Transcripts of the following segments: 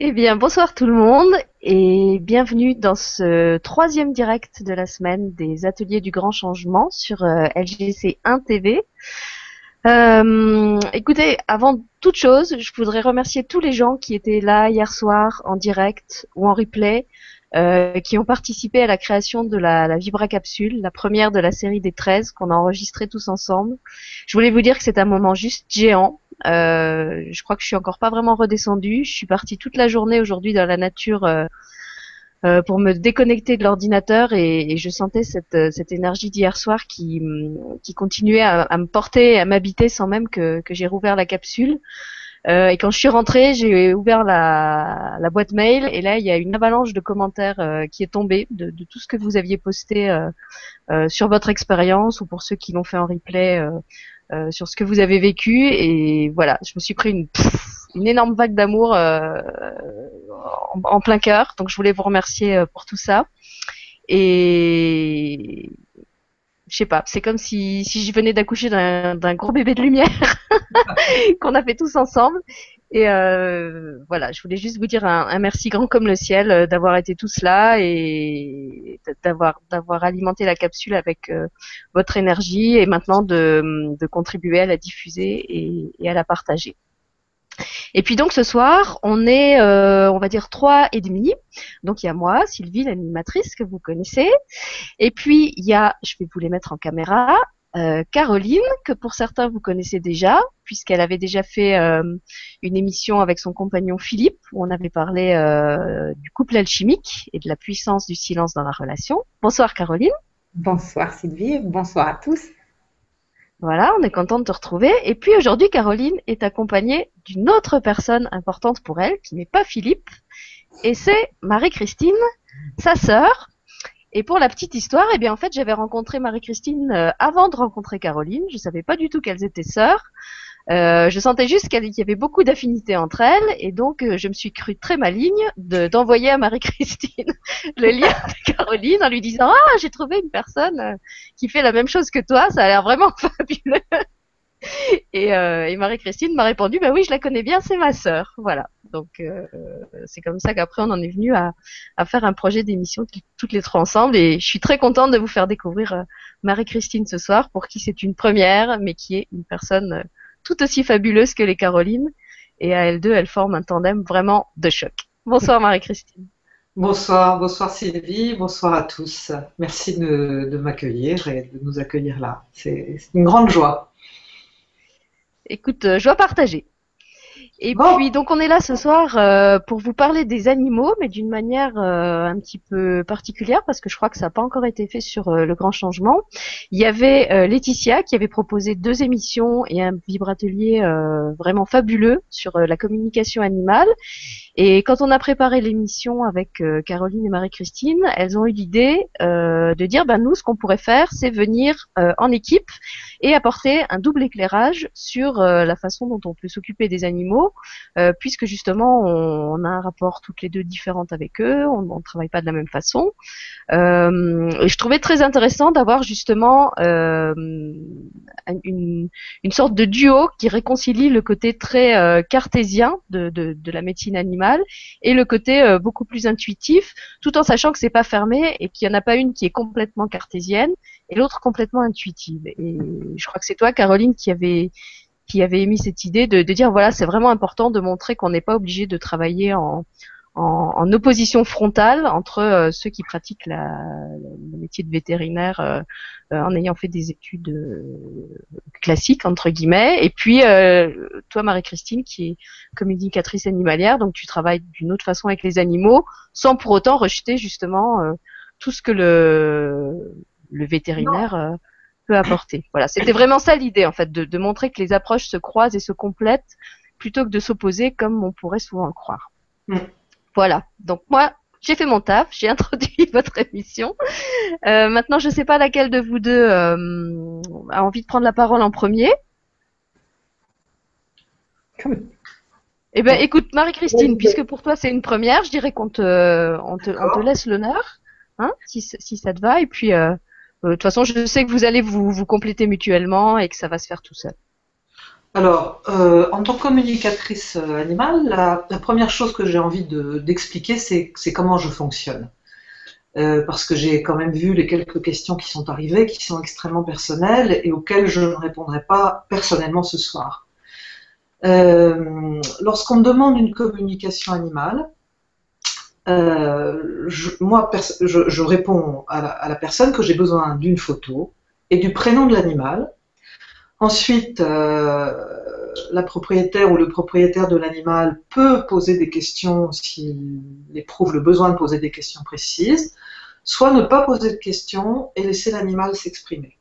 Eh bien, bonsoir tout le monde et bienvenue dans ce troisième direct de la semaine des ateliers du grand changement sur euh, LGC 1 TV. Euh, écoutez, avant toute chose, je voudrais remercier tous les gens qui étaient là hier soir en direct ou en replay, euh, qui ont participé à la création de la, la Vibra Capsule, la première de la série des 13 qu'on a enregistré tous ensemble. Je voulais vous dire que c'est un moment juste géant. Euh, je crois que je suis encore pas vraiment redescendue. Je suis partie toute la journée aujourd'hui dans la nature euh, euh, pour me déconnecter de l'ordinateur et, et je sentais cette, euh, cette énergie d'hier soir qui, hum, qui continuait à, à me porter, à m'habiter sans même que, que j'ai rouvert la capsule. Euh, et quand je suis rentrée, j'ai ouvert la, la boîte mail et là il y a une avalanche de commentaires euh, qui est tombée de, de, tout ce que vous aviez posté euh sur votre expérience ou pour ceux qui l'ont fait en replay euh, sur ce que vous avez vécu et voilà, je me suis pris une, énorme vague d'amour euh, en, en, plein cœur. Donc je voulais vous remercier euh, pour tout ça. Et je sais pas, c'est comme si, si je venais d'accoucher d'un gros bébé de lumière qu'on a fait tous ensemble. Et euh, voilà, je voulais juste vous dire un, merci grand comme le ciel euh, d'avoir été tous là et d'avoir d'avoir alimenté la capsule avec euh, votre énergie et maintenant de, contribuer à la diffuser et, et, à la partager. Et puis donc ce soir, on est, on va dire trois et demi. Donc il y a moi, Sylvie, l'animatrice que vous connaissez. Et puis il y a, je vais vous les mettre en caméra, euh, Caroline, que pour certains vous connaissez déjà, puisqu'elle avait déjà fait euh, une émission avec son compagnon Philippe, où on avait parlé euh, du couple alchimique et de la puissance du silence dans la relation. Bonsoir Caroline. Bonsoir Sylvie, bonsoir à tous. Voilà, on est content de te retrouver. Et puis aujourd'hui, Caroline est accompagnée d'une autre personne importante pour elle, qui n'est pas Philippe, et c'est Marie-Christine, sa sœur, et pour la petite histoire, eh bien en fait, j'avais rencontré Marie-Christine euh, avant de rencontrer Caroline. Je savais pas du tout qu'elles étaient sœurs. Euh, je sentais juste qu'il y avait beaucoup d'affinités entre elles, et donc euh, je me suis crue très maligne d'envoyer à Marie-Christine le lien de Caroline en lui disant ah j'ai trouvé une personne qui fait la même chose que toi, ça a l'air vraiment fabuleux. Et, euh, et Marie-Christine m'a répondu, bah oui, je la connais bien, c'est ma sœur. Voilà. Donc euh, c'est comme ça qu'après on en est venu à, faire un projet d'émission toutes les trois ensemble. Et je suis très contente de vous faire découvrir euh, Marie-Christine ce soir, pour qui c'est une première, mais qui est une personne tout aussi fabuleuse que les Carolines. Et à elles deux, elles forment un tandem vraiment de choc. Bonsoir Marie-Christine. Bonsoir, bonsoir Sylvie, bonsoir à tous. Merci de m'accueillir et de nous accueillir là. C'est une grande joie. Écoute, euh, joie partagée. Et bon. puis donc on est là ce soir euh, pour vous parler des animaux, mais d'une manière euh, un petit peu particulière parce que je crois que ça n'a pas encore été fait sur euh, le grand changement. Il y avait euh, Laetitia qui avait proposé deux émissions et un vibratelier euh, vraiment fabuleux sur la communication animale. Et quand on a préparé l'émission avec Caroline et Marie-Christine, elles ont eu l'idée de dire ben nous ce qu'on pourrait faire c'est venir en équipe et apporter un double éclairage sur la façon dont on peut s'occuper des animaux euh, puisque justement on, a un rapport toutes les deux différentes avec eux, on ne travaille pas de la même façon. Euh, et je trouvais très intéressant d'avoir justement euh, une, une, sorte de duo qui réconcilie le côté très euh, cartésien de, de, la médecine animale et le côté euh, beaucoup plus intuitif, tout en sachant que c'est pas fermé et qu'il n'y en a pas une qui est complètement cartésienne et l'autre complètement intuitive. Et je crois que c'est toi, Caroline, qui avait qui avait émis cette idée de, de dire voilà c'est vraiment important de montrer qu'on n'est pas obligé de travailler en, en, en, opposition frontale entre euh, ceux qui pratiquent la, le métier de vétérinaire euh, euh, en ayant fait des études euh, classiques entre guillemets et puis euh, toi Marie-Christine qui est communicatrice animalière donc tu travailles d'une autre façon avec les animaux sans pour autant rejeter justement tout ce que le le vétérinaire peut apporter. Voilà, c'était vraiment ça l'idée en fait, de, de, montrer que les approches se croisent et se complètent plutôt que de s'opposer comme on pourrait souvent le croire. Mm. Voilà, donc moi j'ai fait mon taf, j'ai introduit votre émission. Euh, maintenant je ne sais pas laquelle de vous deux euh, a envie de prendre la parole en premier. Eh ben, écoute, Marie-Christine, puisque pour toi c'est une première, je dirais qu'on te, on te, on te laisse l'honneur, hein, si, si ça te va, et puis euh, de toute façon, je sais que vous allez vous, vous compléter mutuellement et que ça va se faire tout seul. Alors, euh, en tant que communicatrice animale, la, première chose que j'ai envie d'expliquer, c'est comment je fonctionne. Euh, parce que j'ai quand même vu les quelques questions qui sont arrivées, qui sont extrêmement personnelles et auxquelles je ne répondrai pas personnellement ce soir. Euh, lorsqu'on me demande une communication animale, euh, moi, je, réponds à la, personne que j'ai besoin d'une photo et du prénom de l'animal. Ensuite, la propriétaire ou le propriétaire de l'animal peut poser des questions s'il éprouve le besoin de poser des questions précises soit ne pas poser de questions et laisser l'animal s'exprimer.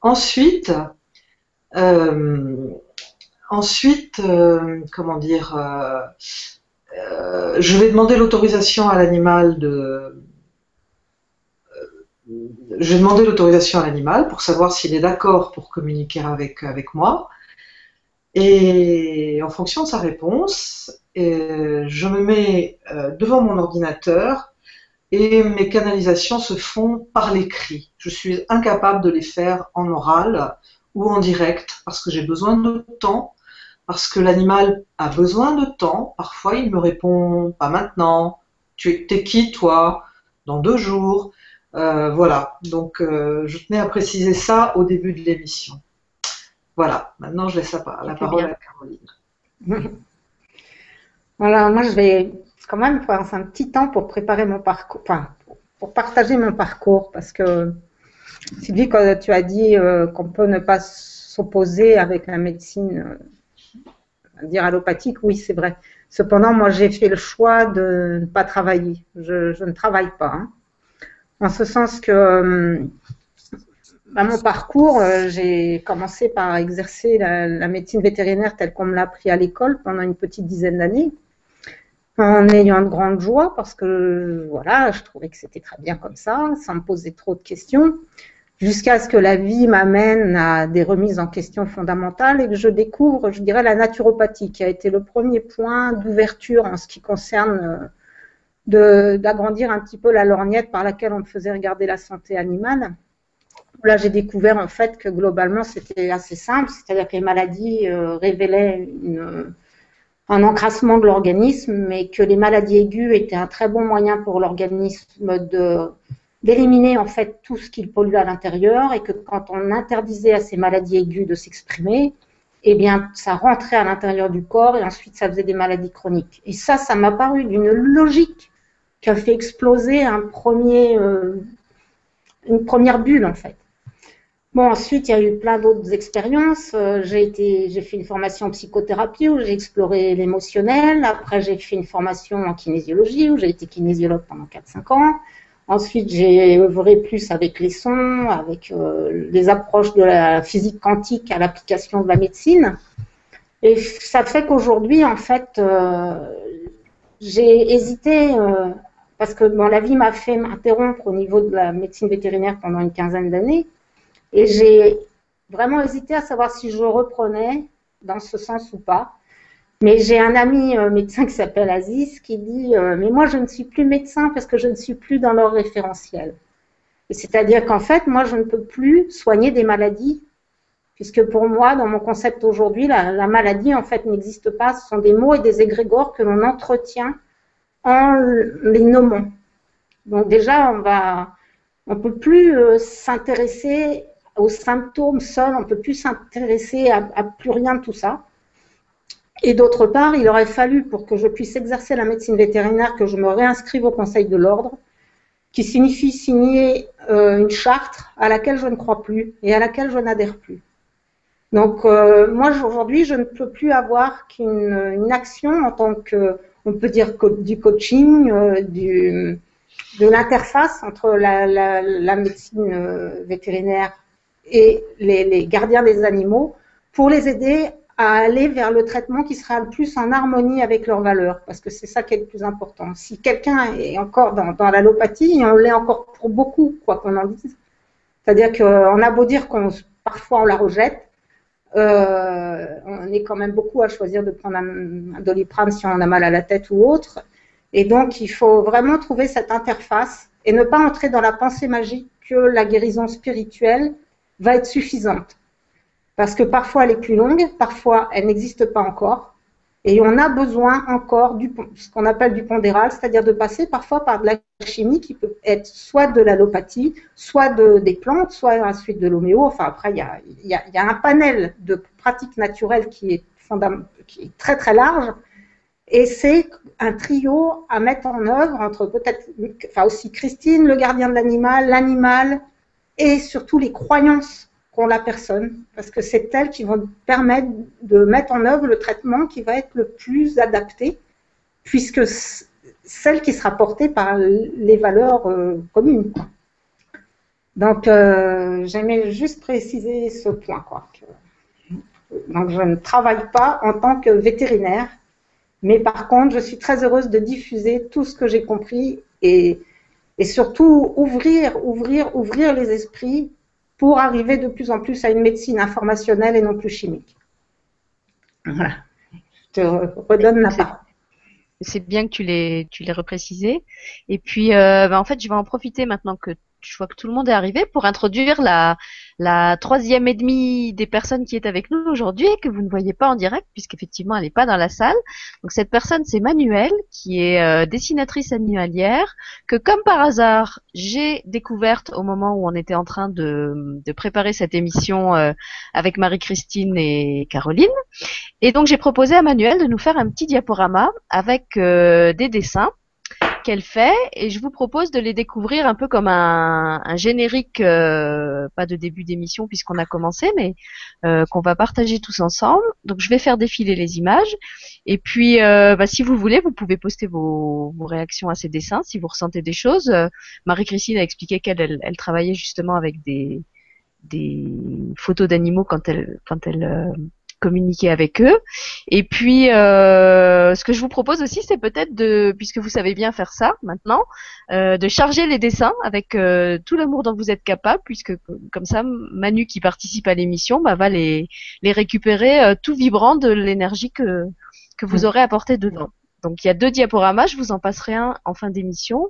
Ensuite, euh, ensuite, euh, comment dire, euh, je vais demander l'autorisation à l'animal de, je vais demander l'autorisation à l'animal pour savoir s'il est d'accord pour communiquer avec, avec moi. Et en fonction de sa réponse, je me mets devant mon ordinateur et mes canalisations se font par l'écrit. Je suis incapable de les faire en oral ou en direct parce que j'ai besoin de temps, parce que l'animal a besoin de temps. Parfois, il me répond pas maintenant. Tu es qui toi? Dans deux jours. Euh, voilà. Donc, euh, je tenais à préciser ça au début de l'émission. Voilà. Maintenant, je laisse la, la parole à Caroline. voilà. Moi, je vais quand même faire un petit temps pour préparer mon parcours, enfin, pour partager mon parcours, parce que Sylvie, quand tu as dit euh, qu'on peut ne pas s'opposer avec la médecine, dire allopathique, oui, c'est vrai. Cependant, moi, j'ai fait le choix de ne pas travailler. Je, ne travaille pas. Hein. En ce sens que euh, bah, mon parcours, j'ai commencé par exercer la, la médecine vétérinaire telle qu'on me l'a appris à l'école pendant une petite dizaine d'années en ayant de grandes joies parce que voilà, je trouvais que c'était très bien comme ça, sans me poser trop de questions, jusqu'à ce que la vie m'amène à des remises en question fondamentales et que je découvre, je dirais, la naturopathie qui a été le premier point d'ouverture en ce qui concerne euh, d'agrandir un petit peu la lorgnette par laquelle on faisait regarder la santé animale. Là, j'ai découvert en fait que globalement c'était assez simple, c'est-à-dire que les maladies euh, révélaient un encrassement de l'organisme, mais que les maladies aiguës étaient un très bon moyen pour l'organisme d'éliminer en fait tout ce qu'il pollue à l'intérieur et que quand on interdisait à ces maladies aiguës de s'exprimer, eh bien ça rentrait à l'intérieur du corps et ensuite ça faisait des maladies chroniques. Et ça, ça m'a paru d'une logique qui a fait exploser un premier, euh, une première bulle en fait. Bon, ensuite, il y a eu plein d'autres expériences. Euh, j'ai été, j'ai fait une formation en psychothérapie où j'ai exploré l'émotionnel. Après, j'ai fait une formation en kinésiologie où j'ai été kinésiologue pendant 4-5 ans. Ensuite, j'ai œuvré plus avec les sons, avec euh, les approches de la physique quantique à l'application de la médecine. Et ça fait qu'aujourd'hui, en fait, euh, j'ai hésité parce que bon, la vie m'a fait m'interrompre au niveau de la médecine vétérinaire pendant une quinzaine d'années. Et j'ai vraiment hésité à savoir si je reprenais dans ce sens ou pas. Mais j'ai un ami euh, médecin qui s'appelle Aziz qui dit euh, Mais moi, je ne suis plus médecin parce que je ne suis plus dans leur référentiel. C'est-à-dire qu'en fait, moi, je ne peux plus soigner des maladies, puisque pour moi, dans mon concept aujourd'hui, la, la, maladie, en fait, n'existe pas. Ce sont des mots et des égrégores que l'on entretient en les nommant. Donc déjà, on va, on peut plus euh, s'intéresser aux symptômes seuls, on peut plus s'intéresser à, plus rien de tout ça. Et d'autre part, il aurait fallu, pour que je puisse exercer la médecine vétérinaire, que je me réinscrive au Conseil de l'ordre, qui signifie signer euh, une charte à laquelle je ne crois plus et à laquelle je n'adhère plus. Donc, euh, moi, aujourd'hui, je ne peux plus avoir qu'une action en tant que, on peut dire, du coaching, euh, de l'interface entre la, médecine vétérinaire et les, gardiens des animaux pour les aider à aller vers le traitement qui sera le plus en harmonie avec leurs valeurs, parce que c'est ça qui est le plus important. Si quelqu'un est encore dans, dans l'allopathie, on l'est encore pour beaucoup, quoi qu'on en dise. C'est-à-dire qu'on a beau dire qu'on parfois on la rejette, euh, on est quand même beaucoup à choisir de prendre un, un, doliprane si on a mal à la tête ou autre. Et donc, il faut vraiment trouver cette interface et ne pas entrer dans la pensée magique que la guérison spirituelle va être suffisante. parce que parfois elle est plus longue, parfois elle n'existe pas encore. Et on a besoin encore du ce qu'on appelle du pondéral, c'est-à-dire de passer parfois par de la chimie qui peut être soit de l'allopathie, soit de, des plantes, soit ensuite de l'homéo. Enfin, après, il y a, y, a, y a, un panel de pratiques naturelles qui est, qui est très très large. Et c'est un trio à mettre en œuvre entre peut-être, enfin aussi Christine, le gardien de l'animal, l'animal, et surtout les croyances la personne, parce que c'est elles qui vont permettre de mettre en œuvre le traitement qui va être le plus adapté, puisque celle qui sera portée par les valeurs euh, communes. Donc, euh, j'aimais juste préciser ce point. Quoi, donc, je ne travaille pas en tant que vétérinaire, mais par contre, je suis très heureuse de diffuser tout ce que j'ai compris et, et surtout ouvrir, ouvrir, ouvrir les esprits pour arriver de plus en plus à une médecine informationnelle et non plus chimique. Voilà. Je te redonne la parole. C'est bien que tu l'aies, tu l'aies reprécisé. Et puis, euh, bah, en fait, je vais en profiter maintenant que je vois que tout le monde est arrivé pour introduire la, la troisième et demie des personnes qui est avec nous aujourd'hui et que vous ne voyez pas en direct puisqu'effectivement elle n'est pas dans la salle. Donc cette personne c'est Manuelle qui est euh, dessinatrice animalière que comme par hasard j'ai découverte au moment où on était en train de, préparer cette émission euh, avec Marie-Christine et Caroline. Et donc j'ai proposé à Manuelle de nous faire un petit diaporama avec euh, des dessins qu'elle fait et je vous propose de les découvrir un peu comme un, un générique, euh, pas de début d'émission puisqu'on a commencé, mais euh, qu'on va partager tous ensemble. Donc je vais faire défiler les images et puis euh, bah, si vous voulez, vous pouvez poster vos, vos, réactions à ces dessins si vous ressentez des choses. Marie-Christine a expliqué qu'elle elle, elle, travaillait justement avec des, des photos d'animaux quand elle quand elle euh, communiquer avec eux. Et puis, euh, ce que je vous propose aussi, c'est peut-être de, puisque vous savez bien faire ça maintenant, euh, de charger les dessins avec euh, tout l'amour dont vous êtes capable, puisque comme ça, Manu qui participe à l'émission bah, va les, les récupérer tout vibrant de l'énergie que, que vous aurez apporté dedans. Donc il y a deux diaporamas, je vous en passerai un en fin d'émission.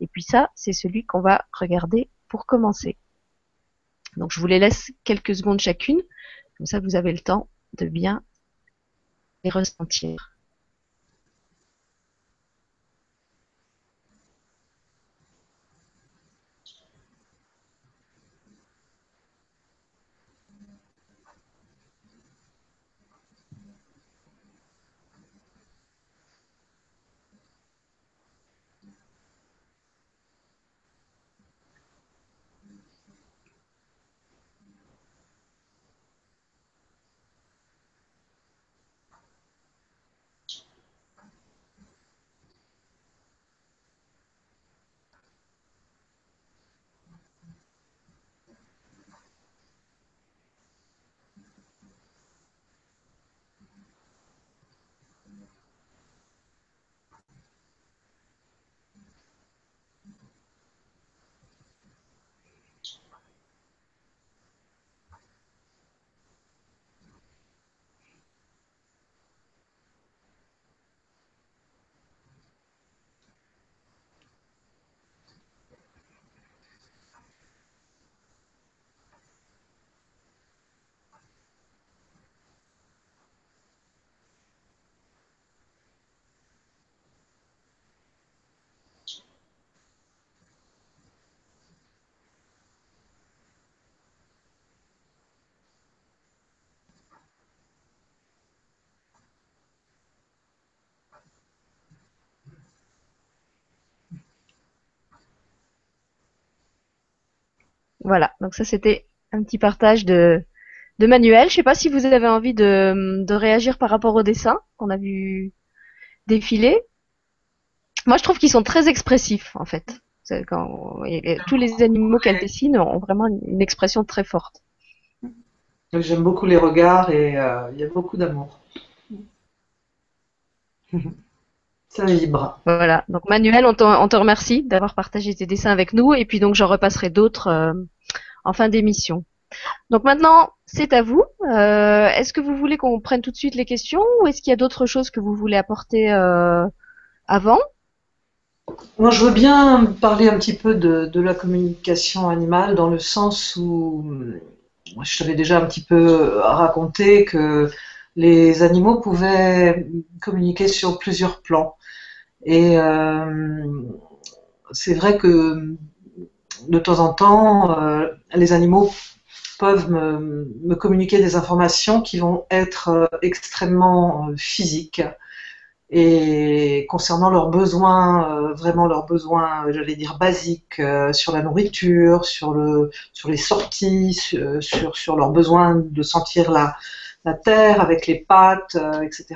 Et puis ça, c'est celui qu'on va regarder pour commencer. Donc je vous les laisse quelques secondes chacune, comme ça vous avez le temps de bien les ressentir. Voilà, donc ça c'était un petit partage de, de Manuel. Je sais pas si vous avez envie de, de réagir par rapport au dessin qu'on a vu défiler. Moi je trouve qu'ils sont très expressifs en fait. Quand, tous les animaux qu'elle dessine ont vraiment une expression très forte. J'aime beaucoup les regards et euh, il y a beaucoup d'amour. Ça vibre. Voilà. Donc Manuel, on, on te remercie d'avoir partagé tes dessins avec nous et puis donc j'en repasserai d'autres euh, en fin d'émission. Donc maintenant, c'est à vous. Euh, est-ce que vous voulez qu'on prenne tout de suite les questions ou est-ce qu'il y a d'autres choses que vous voulez apporter euh, avant? Moi, je veux bien parler un petit peu de, de, la communication animale dans le sens où je t'avais déjà un petit peu raconté que les animaux pouvaient communiquer sur plusieurs plans. Et euh, c'est vrai que de temps en temps, euh, les animaux peuvent me, communiquer des informations qui vont être euh, extrêmement physiques. Et concernant leurs besoins, vraiment leurs besoins, j'allais dire basiques, sur la nourriture, sur, le, sur les sorties, sur, leurs besoins de sentir la terre avec les pattes, etc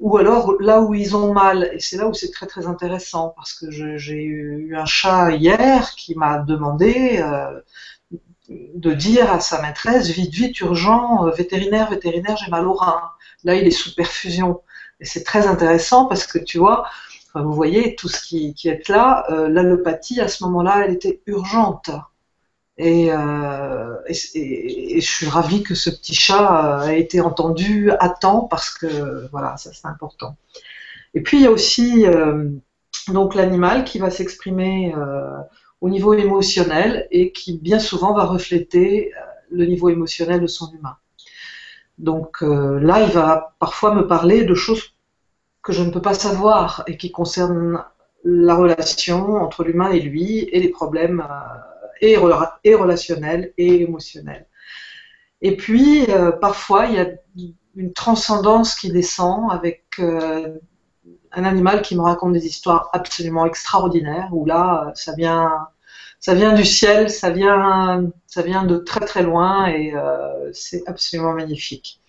ou alors là où ils ont mal. Et c'est là où c'est très très intéressant parce que j'ai eu un chat hier qui m'a demandé euh, de dire à sa maîtresse vite vite urgent euh, vétérinaire vétérinaire j'ai mal au rein. Là il est sous perfusion et c'est très intéressant parce que tu vois. vous voyez, tout ce qui, est là, euh, l'allopathie à ce moment-là, elle était urgente. Euh, et, je suis ravie que ce petit chat euh, ait été entendu à temps parce que voilà, ça c'est important. Et puis il y a aussi euh, donc l'animal qui va s'exprimer au niveau émotionnel et qui bien souvent va refléter le niveau émotionnel de son humain. Donc là, il va parfois me parler de choses que je ne peux pas savoir et qui concernent la relation entre l'humain et lui et les problèmes et, relationnel et émotionnel. Et puis, euh, parfois, il y a une transcendance qui descend avec euh, un animal qui me raconte des histoires absolument extraordinaires, où là, ça vient, ça vient du ciel, ça vient, ça vient de très très loin, et euh, c'est absolument magnifique.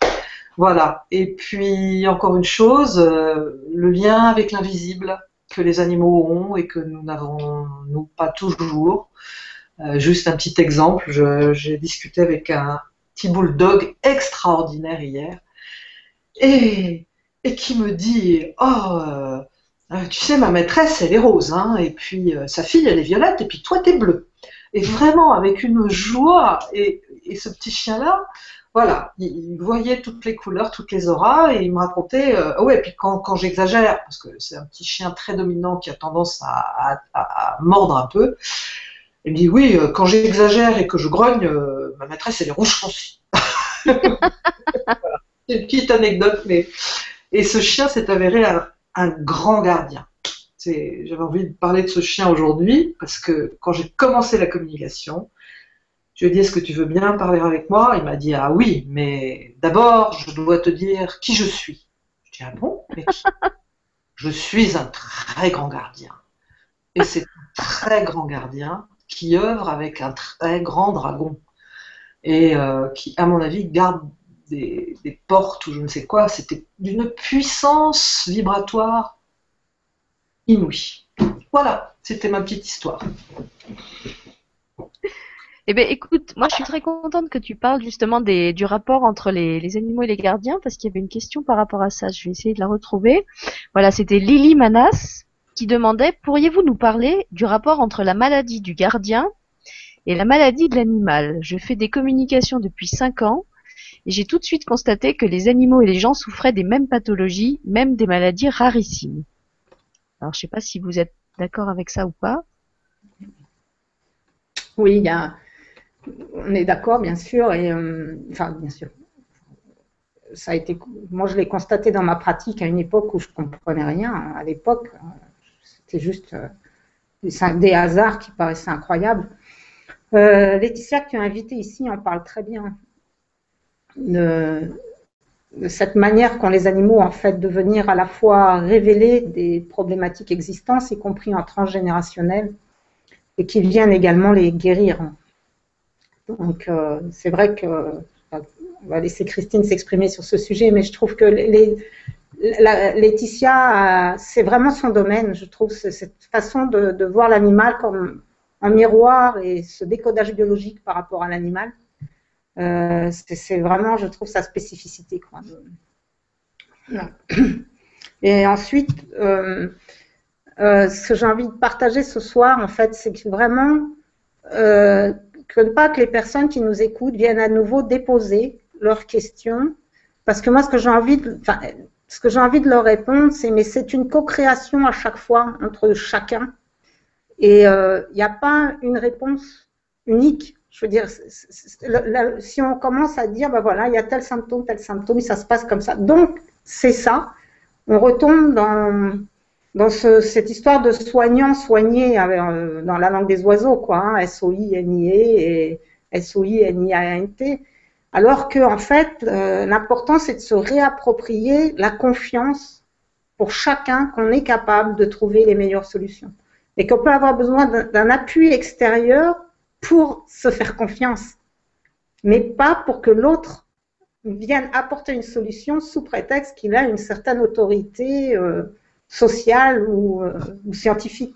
Voilà. Et puis, encore une chose, le lien avec l'invisible que les animaux ont et que nous n'avons, pas toujours. Euh, juste un petit exemple, j'ai discuté avec un petit bulldog extraordinaire hier et, qui me dit Oh, euh, tu sais, ma maîtresse, elle est rose, hein, et puis euh, sa fille, elle est violette, et puis toi, t'es bleu. Et vraiment, avec une joie, et, ce petit chien-là, voilà, il, voyait toutes les couleurs, toutes les auras, et il me racontait, euh, ouais, et puis quand, j'exagère, parce que c'est un petit chien très dominant qui a tendance à mordre un peu, il me dit oui, euh, quand j'exagère et que je grogne, euh, ma maîtresse elle est rouge foncé. C'est une petite anecdote, mais et ce chien s'est avéré un, grand gardien. J'avais envie de parler de ce chien aujourd'hui parce que quand j'ai commencé la communication, je lui ai dit est-ce que tu veux bien parler avec moi? Il m'a dit ah oui, mais d'abord je dois te dire qui je suis. Je dis ah bon? Mais qui? Je suis un très grand gardien. Et c'est un très grand gardien qui œuvre avec un très grand dragon et euh, qui, à mon avis, garde des, portes ou je ne sais quoi. C'était d'une puissance vibratoire inouïe. Voilà, c'était ma petite histoire. Eh bien, écoute, moi je suis très contente que tu parles justement du rapport entre les, les, animaux et les gardiens, parce qu'il y avait une question par rapport à ça. Je vais essayer de la retrouver. Voilà, c'était Lily Manas qui demandait Pourriez-vous nous parler du rapport entre la maladie du gardien et la maladie de l'animal? Je fais des communications depuis cinq ans et j'ai tout de suite constaté que les animaux et les gens souffraient des mêmes pathologies, même des maladies rarissimes. Alors je ne sais pas si vous êtes d'accord avec ça ou pas. Oui, on est d'accord, bien sûr, euh, enfin, bien sûr. Ça a été, moi, je l'ai constaté dans ma pratique à une époque où je comprenais rien. À l'époque, c'était juste euh, des hasards qui paraissaient incroyables. Euh, Laetitia, que tu as invitée ici, en parle très bien de, cette manière qu'ont les animaux en fait de venir à la fois révéler des problématiques existantes, y compris en transgénérationnel, et qui viennent également les guérir. Donc euh, c'est vrai que on va laisser Christine s'exprimer sur ce sujet, mais je trouve que les, Laetitia, c'est vraiment son domaine, je trouve, cette façon de, voir l'animal comme un miroir et ce décodage biologique par rapport à l'animal. Euh, c'est vraiment, je trouve, sa spécificité. Et ensuite, euh, euh, ce que j'ai envie de partager ce soir, en fait, c'est que vraiment, que pas que les personnes qui nous écoutent viennent à nouveau déposer leurs questions, parce que moi, ce que j'ai envie de, ce que j'ai envie de leur répondre, c'est mais c'est une co-création à chaque fois entre chacun. Et il euh, n'y a pas une réponse unique Je veux dire, si on commence à dire, ben voilà, il y a tel symptôme, tel symptôme, ça se passe comme ça. Donc, c'est ça. On retombe dans, dans cette histoire de soignant soigné euh, dans la langue des oiseaux, quoi, hein, S-O-I-N-I-E et S-O-I-N-I-A-N-T. Alors que, en fait, euh, l'important, c'est de se réapproprier la confiance pour chacun qu'on est capable de trouver les meilleures solutions. Et qu'on peut avoir besoin d'un appui extérieur pour se faire confiance, mais pas pour que l'autre vienne apporter une solution sous prétexte qu'il a une certaine autorité euh, sociale ou, euh, ou scientifique.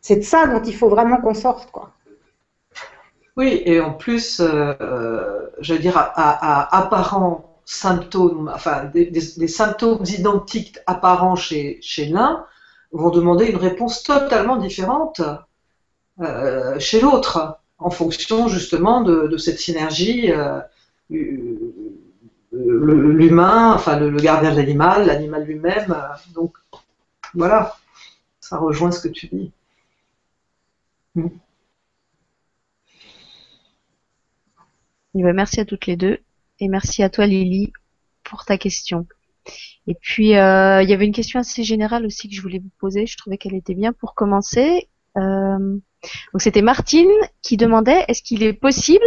C'est de ça dont il faut vraiment qu'on sorte. Quoi. Oui, et en plus, euh, euh, je veux dire, à, apparents symptômes, enfin, des, symptômes identiques apparents chez, l'un vont demander une réponse totalement différente euh, chez l'autre, en fonction justement de, cette synergie, l'humain, enfin le, gardien de l'animal, l'animal lui-même. donc voilà, ça rejoint ce que tu dis. Mm. Merci à toutes les deux et merci à toi Lily pour ta question. Et puis euh, il y avait une question assez générale aussi que je voulais vous poser. Je trouvais qu'elle était bien pour commencer. Euh, donc c'était Martine qui demandait est-ce qu'il est possible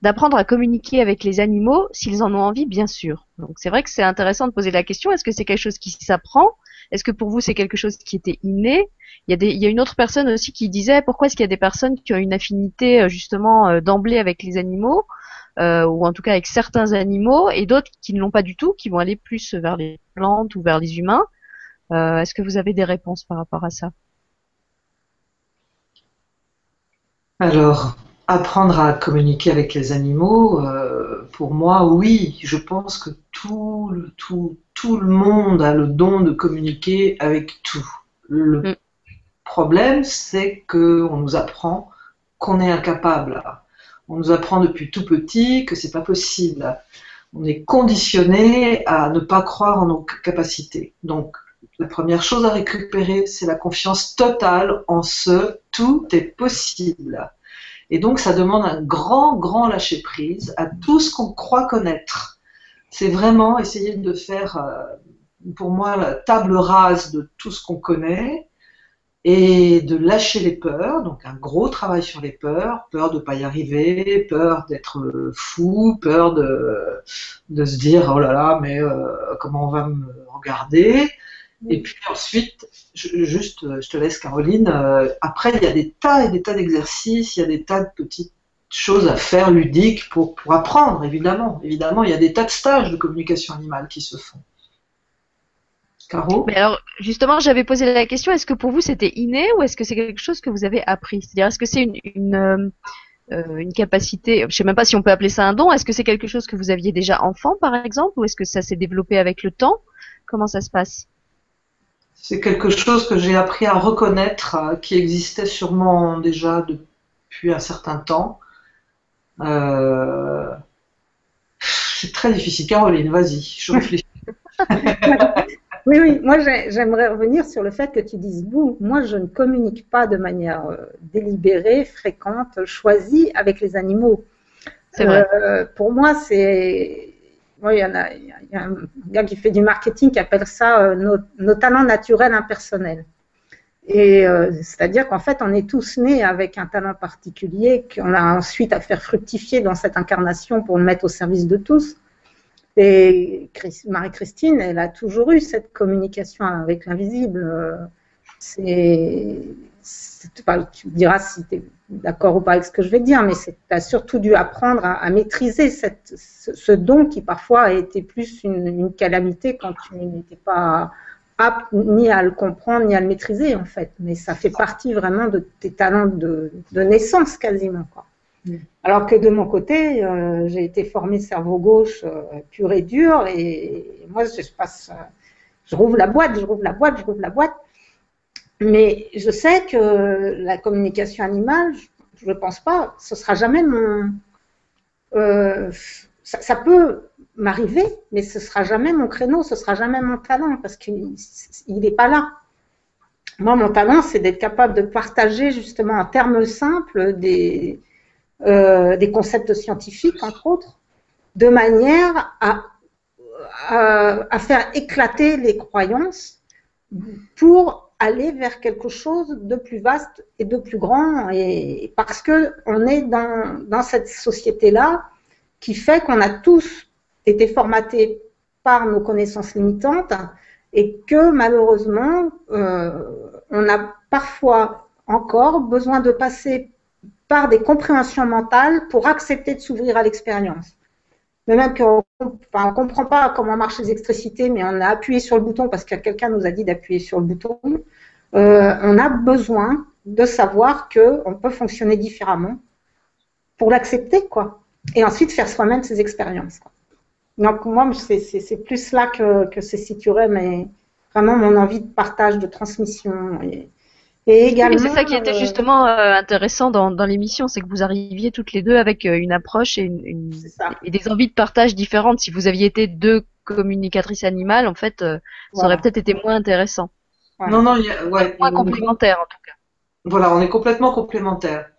d'apprendre à communiquer avec les animaux s'ils en ont envie, bien sûr? Donc c'est vrai que c'est intéressant de poser la question est-ce que c'est quelque chose qui s'apprend? Est-ce que pour vous c'est quelque chose qui était inné? Il y, a une autre personne aussi qui disait pourquoi est-ce qu'il y a des personnes qui ont une affinité euh, justement d'emblée avec les animaux euh, ou en tout cas avec certains animaux, et d'autres qui ne l'ont pas du tout, qui vont aller plus vers les plantes ou vers les humains? Euh, Est-ce que vous avez des réponses par rapport à ça? Alors, apprendre à communiquer avec les animaux, euh, pour moi, oui, je pense que tout, tout, tout le monde a le don de communiquer avec tout. Le mm. problème, c'est qu'on nous apprend qu'on est incapable. On nous apprend depuis tout petit que c'est pas possible. On est conditionné à ne pas croire en nos capacités. Donc, la première chose à récupérer, c'est la confiance totale en ce tout est possible. Et donc, ça demande un grand, grand lâcher prise à tout ce qu'on croit connaître. C'est vraiment essayer de faire, euh, pour moi, la table rase de tout ce qu'on connaît et de lâcher les peurs, donc un gros travail sur les peurs, peur de ne pas y arriver, peur d'être euh, fou, peur de, de se dire oh là là, mais euh, comment on va me regarder. Et puis ensuite, juste, je te laisse Caroline, euh, après il y a des tas et des tas d'exercices, il y a des tas de petites choses à faire ludiques pour, pour apprendre, évidemment. Évidemment, il y a des tas de stages de communication animale qui se font. Mais alors, justement, j'avais posé la question est-ce que pour vous c'était inné ou est-ce que c'est quelque chose que vous avez appris? C'est-à-dire, est-ce que c'est une, une, euh, euh, capacité Je sais même pas si on peut appeler ça un don. Est-ce que c'est quelque chose que vous aviez déjà enfant, par exemple, ou est-ce que ça s'est développé avec le temps? Comment ça se passe? C'est quelque chose que j'ai appris à reconnaître, euh, qui existait sûrement déjà depuis un certain temps. C'est très difficile. Caroline, vas-y, je réfléchis. Oui, oui, moi j'aimerais revenir sur le fait que tu dises, vous, moi je ne communique pas de manière euh, délibérée, fréquente, choisie avec les animaux. C'est vrai. Euh, pour moi, c'est. Il y, en a, il y, a un gars qui fait du marketing qui appelle ça euh, nos, talents naturels impersonnels. Et c'est-à-dire qu'en fait, on est tous nés avec un talent particulier qu'on a ensuite à faire fructifier dans cette incarnation pour le mettre au service de tous. Et Marie-Christine, elle a toujours eu cette communication avec l'invisible. C'est, tu me diras si tu es d'accord ou pas avec ce que je vais dire, mais tu as surtout dû apprendre à, maîtriser cette, ce, don qui parfois a été plus une, calamité quand tu n'étais pas apte ni à le comprendre ni à le maîtriser en fait. Mais ça fait partie vraiment de tes talents de, de naissance quasiment. Quoi. Alors que de mon côté, euh, j'ai été formée cerveau gauche euh, pur et dur, et, moi, je passe, euh, je rouvre la boîte, je rouvre la boîte, je rouvre la boîte. Mais je sais que la communication animale, je ne pense pas, ce sera jamais mon. Ça, peut m'arriver, mais ce sera jamais mon créneau, ce sera jamais mon talent, parce qu'il n'est pas là. Moi, mon talent, c'est d'être capable de partager justement en termes simples des, euh, concepts scientifiques, entre autres, de manière à, faire éclater les croyances pour aller vers quelque chose de plus vaste et de plus grand. Et parce que on est dans, cette société-là qui fait qu'on a tous été formatés par nos connaissances limitantes et que malheureusement, euh, on a parfois encore besoin de passer par des compréhensions mentales pour accepter de s'ouvrir à l'expérience. De même qu'on ne comprend pas comment marchent les extricités, mais on a appuyé sur le bouton parce que quelqu'un nous a dit d'appuyer sur le bouton. Euh, on a besoin de savoir qu'on peut fonctionner différemment pour l'accepter, quoi. Et ensuite faire soi-même ses expériences. Donc moi, c'est plus là que, que se mais vraiment mon envie de partage, de transmission. Et également. c'est ça qui était euh, justement euh, intéressant dans, dans l'émission, c'est que vous arriviez toutes les deux avec euh, une approche et, une, et, des envies de partage différentes. Si vous aviez été deux communicatrices animales, en fait, ça aurait peut-être été moins intéressant. Non, non, il y a, ouais, moins complémentaire en tout cas. Voilà, on est complètement complémentaires.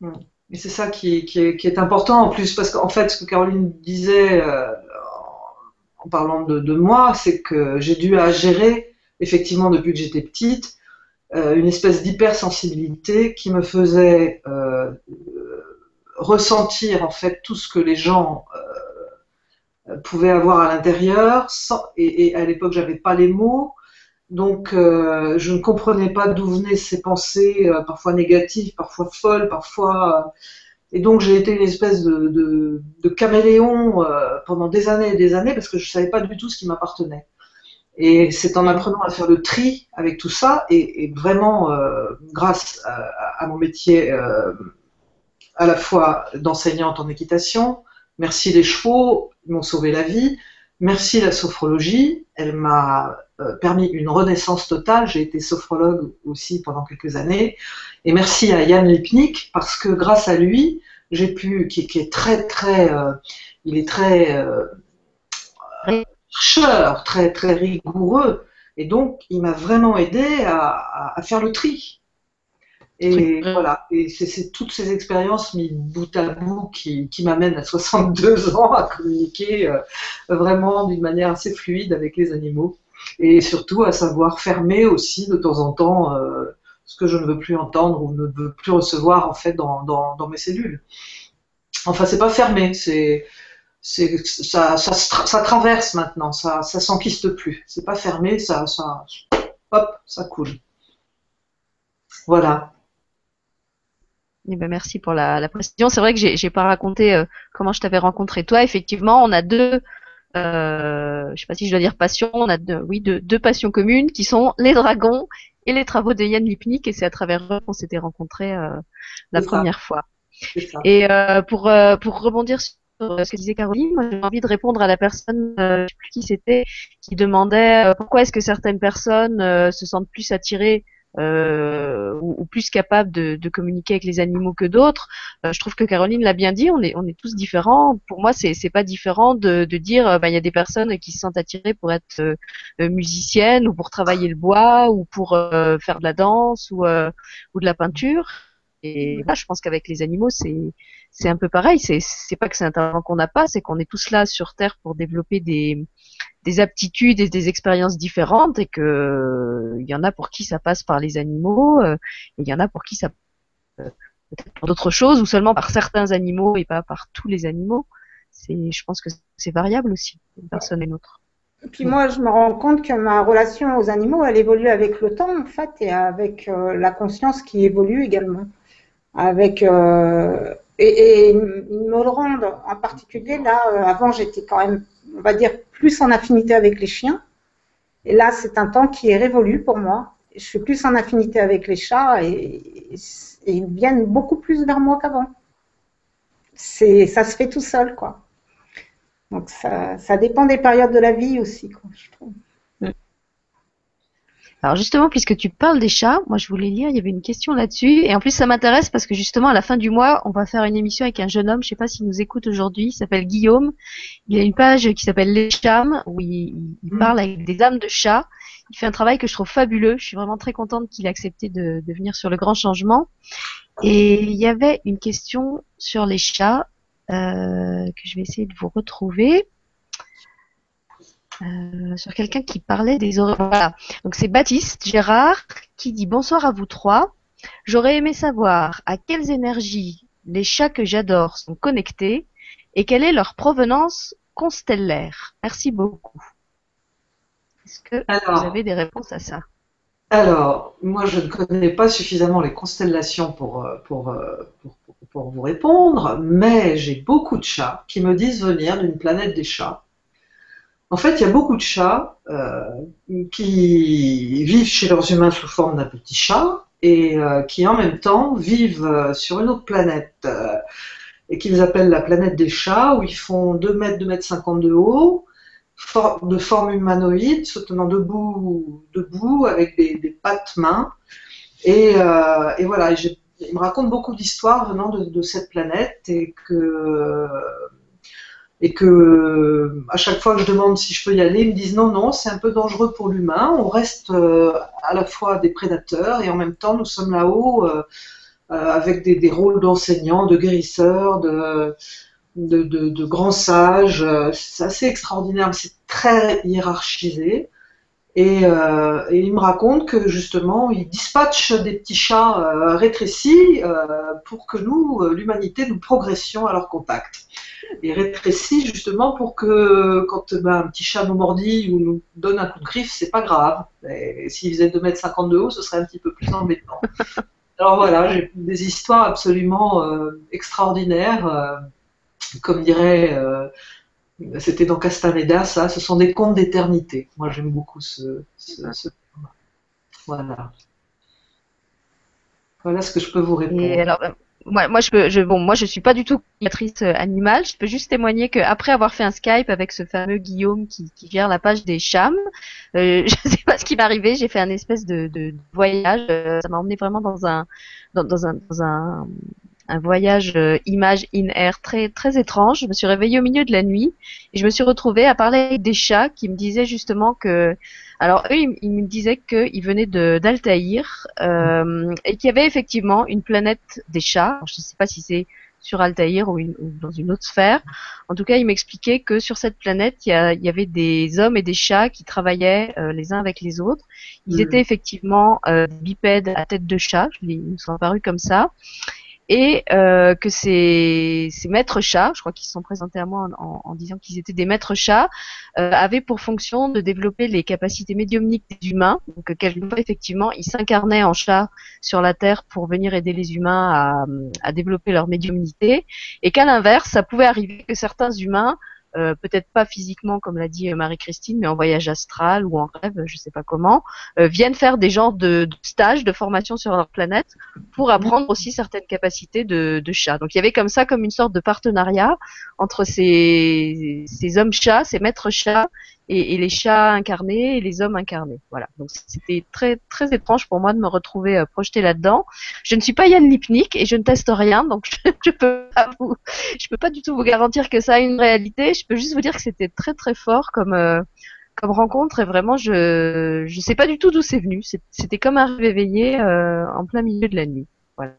Hmm. Et c'est ça qui, qui, est, qui, est, important en plus, parce qu'en fait, ce que Caroline disait en parlant de, de moi, c'est que j'ai dû à gérer, effectivement, depuis que j'étais petite, euh, une espèce d'hypersensibilité qui me faisait euh, ressentir en fait tout ce que les gens euh, pouvaient avoir à l'intérieur. Et, à l'époque, j'avais pas les mots. Donc, euh, je ne comprenais pas d'où venaient ces pensées, euh, parfois négatives, parfois folles, parfois. et donc, j'ai été une espèce de, de, de caméléon pendant des années et des années parce que je savais pas du tout ce qui m'appartenait. Et c'est en apprenant à faire le tri avec tout ça, et, vraiment euh, grâce à, mon métier euh, à la fois d'enseignante en équitation, merci les chevaux, ils m'ont sauvé la vie, merci la sophrologie, elle m'a euh, permis une renaissance totale, j'ai été sophrologue aussi pendant quelques années, et merci à Yann Lipnik, parce que grâce à lui, j'ai pu, qui, est très très, il est très chercheur, très, très rigoureux. Et donc, il m'a vraiment aidé à, à, faire le tri. Et voilà, et c'est toutes ces expériences mises bout à bout qui, qui m'amènent à 62 ans à communiquer euh, vraiment d'une manière assez fluide avec les animaux. Et surtout à savoir fermer aussi de temps en temps euh, ce que je ne veux plus entendre ou ne veux plus recevoir en fait dans, dans, dans mes cellules. Enfin, c'est pas fermé, c'est ça, ça, ça, traverse maintenant, ça, ça s'enquiste plus. C'est pas fermé, ça, ça, hop, ça coule. Voilà. Eh ben merci pour la, la précision. C'est vrai que j'ai, pas raconté euh, comment je t'avais rencontré toi. Effectivement, on a deux, euh, je sais pas si je dois dire passions, on a deux, oui, deux, deux passions communes qui sont les dragons et les travaux de Yann Lipnik. Et c'est à travers eux qu'on s'était rencontrés euh, la première fois. Et euh, pour euh, pour rebondir sur ce que disait Caroline, moi j'ai envie de répondre à la personne, euh, je sais plus qui c'était, qui demandait euh, pourquoi est-ce que certaines personnes euh, se sentent plus attirées euh, ou, plus capables de, communiquer avec les animaux que d'autres. je trouve que Caroline l'a bien dit, on est, on est tous différents. Pour moi, c'est, c'est pas différent de, de dire, bah, il y a des personnes qui se sentent attirées pour être musiciennes ou pour travailler le bois ou pour faire de la danse ou, ou de la peinture. Et là, je pense qu'avec les animaux, c'est c'est un peu pareil. C'est c'est pas que c'est un talent qu'on n'a pas, c'est qu'on est tous là sur Terre pour développer des des aptitudes et des expériences différentes et que il y en a pour qui ça passe par les animaux, euh, et il y en a pour qui ça euh, peut-être pour d'autres choses ou seulement par certains animaux et pas par tous les animaux. C'est, je pense que c'est variable aussi d'une personne et une autre. Et puis moi, je me rends compte que ma relation aux animaux, elle évolue avec le temps, en fait, et avec euh, la conscience qui évolue également avec euh, et, et, ils me le rendent en particulier là. Euh, avant, j'étais quand même, on va dire, plus en affinité avec les chiens. Et là, c'est un temps qui est révolu pour moi. Je suis plus en affinité avec les chats et, ils viennent beaucoup plus vers moi qu'avant. C'est, ça se fait tout seul, quoi. Donc ça, ça dépend des périodes de la vie aussi, quoi, je trouve. Alors justement, puisque tu parles des chats, moi je voulais lire, il y avait une question là-dessus, et en plus ça m'intéresse parce que justement à la fin du mois, on va faire une émission avec un jeune homme, je sais pas s'il nous écoute aujourd'hui, il s'appelle Guillaume. Il a une page qui s'appelle Les Chams, où il, il, parle avec des âmes de chats. Il fait un travail que je trouve fabuleux. Je suis vraiment très contente qu'il ait accepté de, de venir sur le grand changement. Et il y avait une question sur les chats euh, que je vais essayer de vous retrouver. Euh, sur quelqu'un qui parlait des. Voilà. Donc c'est Baptiste Gérard qui dit bonsoir à vous trois. J'aurais aimé savoir à quelles énergies les chats que j'adore sont connectés et quelle est leur provenance constellaire. Merci beaucoup. Est-ce que vous avez des réponses à ça? Alors, moi je ne connais pas suffisamment les constellations pour, euh, pour, pour, pour vous répondre, mais j'ai beaucoup de chats qui me disent venir d'une planète des chats en fait, il y a beaucoup de chats euh, qui vivent chez leurs humains sous forme d'un petit chat et euh, qui en même temps vivent euh, sur une autre planète et qu'ils appellent la planète des chats où ils font 2 mètres, 2 mètres 50 de haut, de forme humanoïde, se tenant debout, debout avec des, pattes mains. Et, voilà, ils me racontent beaucoup d'histoires venant de, de, cette planète et que et que à chaque fois que je demande si je peux y aller, ils me disent non, non, c'est un peu dangereux pour l'humain. On reste euh, à la fois des prédateurs et en même temps nous sommes là-haut euh, euh, avec des, rôles d'enseignants, de guérisseurs, de, de, grands sages. C'est assez extraordinaire, c'est très hiérarchisé. Et, euh, et, il me raconte que justement, il dispatche des petits chats rétrécis pour que nous, l'humanité, nous progressions à leur contact et rétrécit justement pour que quand ben, un petit chat nous mordit ou nous donne un coup de griffe, c'est pas grave. S'il faisait 2m50 de haut, ce serait un petit peu plus embêtant. Alors voilà, j'ai des histoires absolument euh, extraordinaires. Euh, comme dirait, euh, c'était dans Castaneda, ça, ce sont des contes d'éternité. Moi j'aime beaucoup ce, ce, Voilà. Voilà ce que je peux vous répondre moi, moi, je peux, je, bon, moi, je suis pas du tout créatrice euh, animale. Je peux juste témoigner qu'après avoir fait un Skype avec ce fameux Guillaume qui, qui gère la page des chams, euh, je sais pas ce qui m'est arrivé. J'ai fait un espèce de, de voyage. Euh, ça m'a emmené vraiment dans un, dans, un, dans un, un voyage euh, image in air très très étrange. Je me suis réveillée au milieu de la nuit et je me suis retrouvée à parler avec des chats qui me disaient justement que alors eux, ils, me disaient qu'ils venaient d'Altaïr euh, et qu'il y avait effectivement une planète des chats. je ne sais pas si c'est sur Altaïr ou, dans une autre sphère. En tout cas, ils m'expliquaient que sur cette planète, il y, avait des hommes et des chats qui travaillaient euh, les uns avec les autres. Ils hmm. étaient effectivement euh, bipèdes à tête de chat. Ils me sont apparus comme ça et euh, que ces, maîtres chats, je crois qu'ils se sont présentés à moi en, disant qu'ils étaient des maîtres chats, euh, avaient pour fonction de développer les capacités médiumniques des humains. Donc euh, quelquefois effectivement, ils s'incarnaient en chat sur la Terre pour venir aider les humains à développer leur médiumnité, et qu'à l'inverse, ça pouvait arriver que certains humains euh, peut-être pas physiquement comme l'a dit Marie-Christine, mais en voyage astral ou en rêve, je sais pas comment, euh, viennent faire des genres de, de, stages de formation sur leur planète pour apprendre aussi certaines capacités de, de chat. Donc il y avait comme ça comme une sorte de partenariat entre ces, ces hommes chats, ces maîtres chats et, les chats incarnés et les hommes incarnés. Voilà. Donc c'était très très étrange pour moi de me retrouver euh, projeté là-dedans. Je ne suis pas Yann Lipnik et je ne teste rien, donc je, je peux pas vous, je peux pas du tout vous garantir que ça a une réalité. Je peux juste vous dire que c'était très très fort comme euh, comme rencontre et vraiment je je sais pas du tout d'où c'est venu. C'était comme un rêve éveillé euh, en plein milieu de la nuit. Voilà.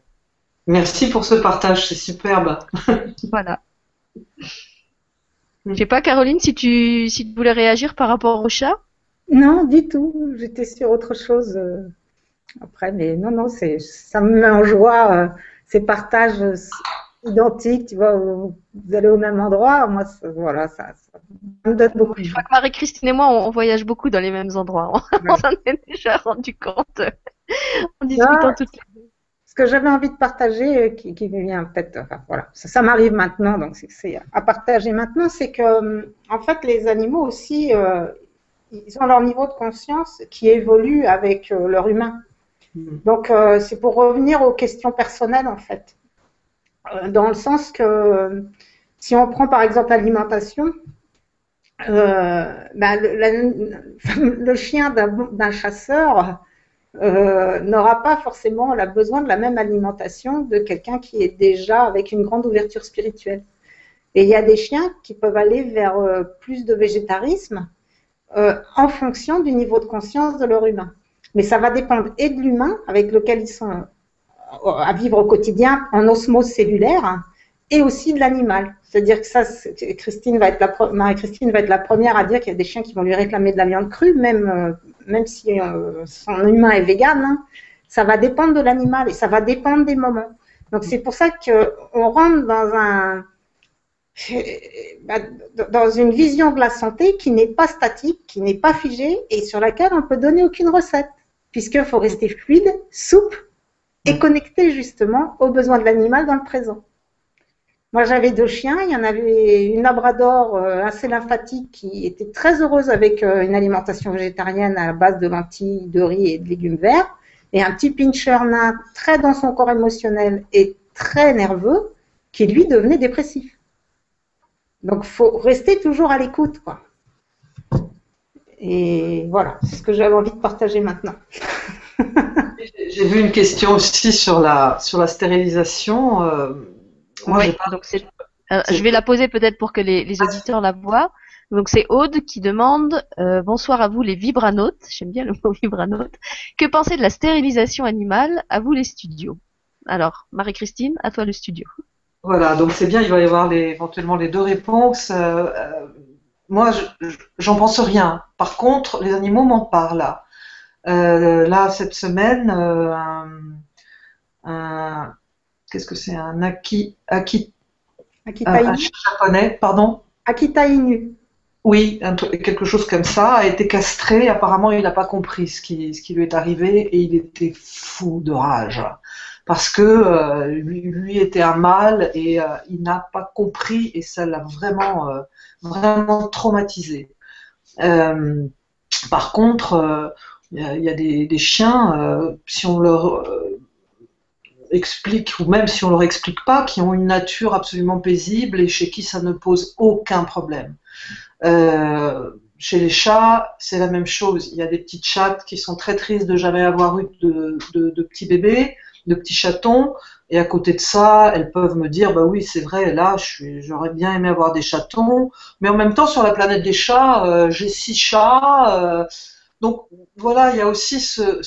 Merci pour ce partage, c'est superbe. voilà. Je sais pas, Caroline, si tu, si tu voulais réagir par rapport au chat? Non, du tout. J'étais sur autre chose euh, après, mais non, non, c'est, ça me met en joie euh, ces partages identiques, tu vois, vous, allez au même endroit. Moi, voilà, ça, me donne beaucoup. Je crois que Marie-Christine et moi, on, voyage beaucoup dans les mêmes endroits. On s'en est déjà rendu compte en discutant toutes les ce que j'avais envie de partager, euh, qui, qui vient peut-être, enfin, voilà, ça, m'arrive maintenant, donc c'est à partager maintenant, c'est que, euh, en fait, les animaux aussi, euh, ils ont leur niveau de conscience qui évolue avec leur humain. Hmm. Donc, c'est pour revenir aux questions personnelles, en fait. dans le sens que, si on prend par exemple l'alimentation, bah, le, chien d'un chasseur n'aura pas forcément la besoin de la même alimentation de quelqu'un qui est déjà avec une grande ouverture spirituelle. Et il y a des chiens qui peuvent aller vers plus de végétarisme en fonction du niveau de conscience de leur humain. Mais ça va dépendre et de l'humain avec lequel ils sont à vivre au quotidien en osmose cellulaire et aussi de l'animal. C'est-à-dire que ça, Christine va être la Marie-Christine va être la première à dire qu'il y a des chiens qui vont lui réclamer de la viande crue, même, euh, même si euh, son humain est vegan. Hein. ça va dépendre de l'animal et ça va dépendre des moments. Donc c'est pour ça qu'on rentre dans un bah, dans une vision de la santé qui n'est pas statique, qui n'est pas figée et sur laquelle on peut donner aucune recette, puisqu'il faut rester fluide, souple et connecté justement aux besoins de l'animal dans le présent. Moi, j'avais deux chiens. Il y en avait une labrador euh, assez lymphatique qui était très heureuse avec euh, une alimentation végétarienne à base de lentilles, de riz et de légumes verts. Et un petit pincher nain très dans son corps émotionnel et très nerveux qui, lui, devenait dépressif. Donc, il faut rester toujours à l'écoute. Et voilà, c'est ce que j'avais envie de partager maintenant. J'ai vu une question aussi sur la, sur la stérilisation. Euh, je vais la poser peut-être pour que les, auditeurs la voient. Donc c'est Aude qui demande euh, bonsoir à vous les vibranautes, j'aime bien le mot vibranautes. Que pensez de la stérilisation animale? À vous les studios. Alors Marie-Christine, à toi le studio. Voilà, donc c'est bien, il va y avoir éventuellement les deux réponses. Euh, euh, moi, j'en pense rien. Par contre, les animaux m'en parlent. là, cette semaine, un qu'est-ce que c'est un aki, aki, Akita japonais, pardon Akita Inu. Oui, quelque chose comme ça, a été castré. Apparemment, il n'a pas compris ce qui, ce qui lui est arrivé et il était fou de rage parce que euh, lui, était un mâle et euh, il n'a pas compris et ça l'a vraiment, euh, vraiment traumatisé. par contre, il y, a des, des chiens, si on leur explique, ou même si on leur explique pas, qui ont une nature absolument paisible et chez qui ça ne pose aucun problème. Euh, chez les chats, c'est la même chose. Il y a des petites chattes qui sont très tristes de jamais avoir eu de, petits bébés, de petits chatons. Et à côté de ça, elles peuvent me dire, bah oui, c'est vrai, là, j'aurais bien aimé avoir des chatons. Mais en même temps, sur la planète des chats, euh, j'ai six chats. Euh. donc voilà, il y a aussi ce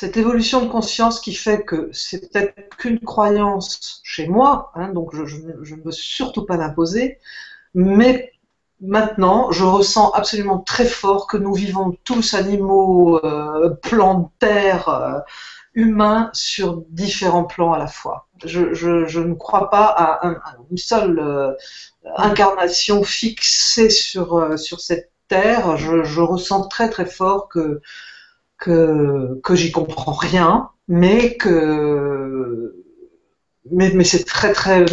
cette évolution de conscience qui fait que c'est peut-être qu'une croyance chez moi, hein, donc je, ne veux surtout pas l'imposer, mais maintenant je ressens absolument très fort que nous vivons tous animaux, euh, terre, euh, humains sur différents plans à la fois. Je, ne crois pas à, une seule euh, incarnation fixée sur, euh, sur cette terre. je, ressens très très fort que que, que j'y comprends rien, mais que mais, mais c'est très très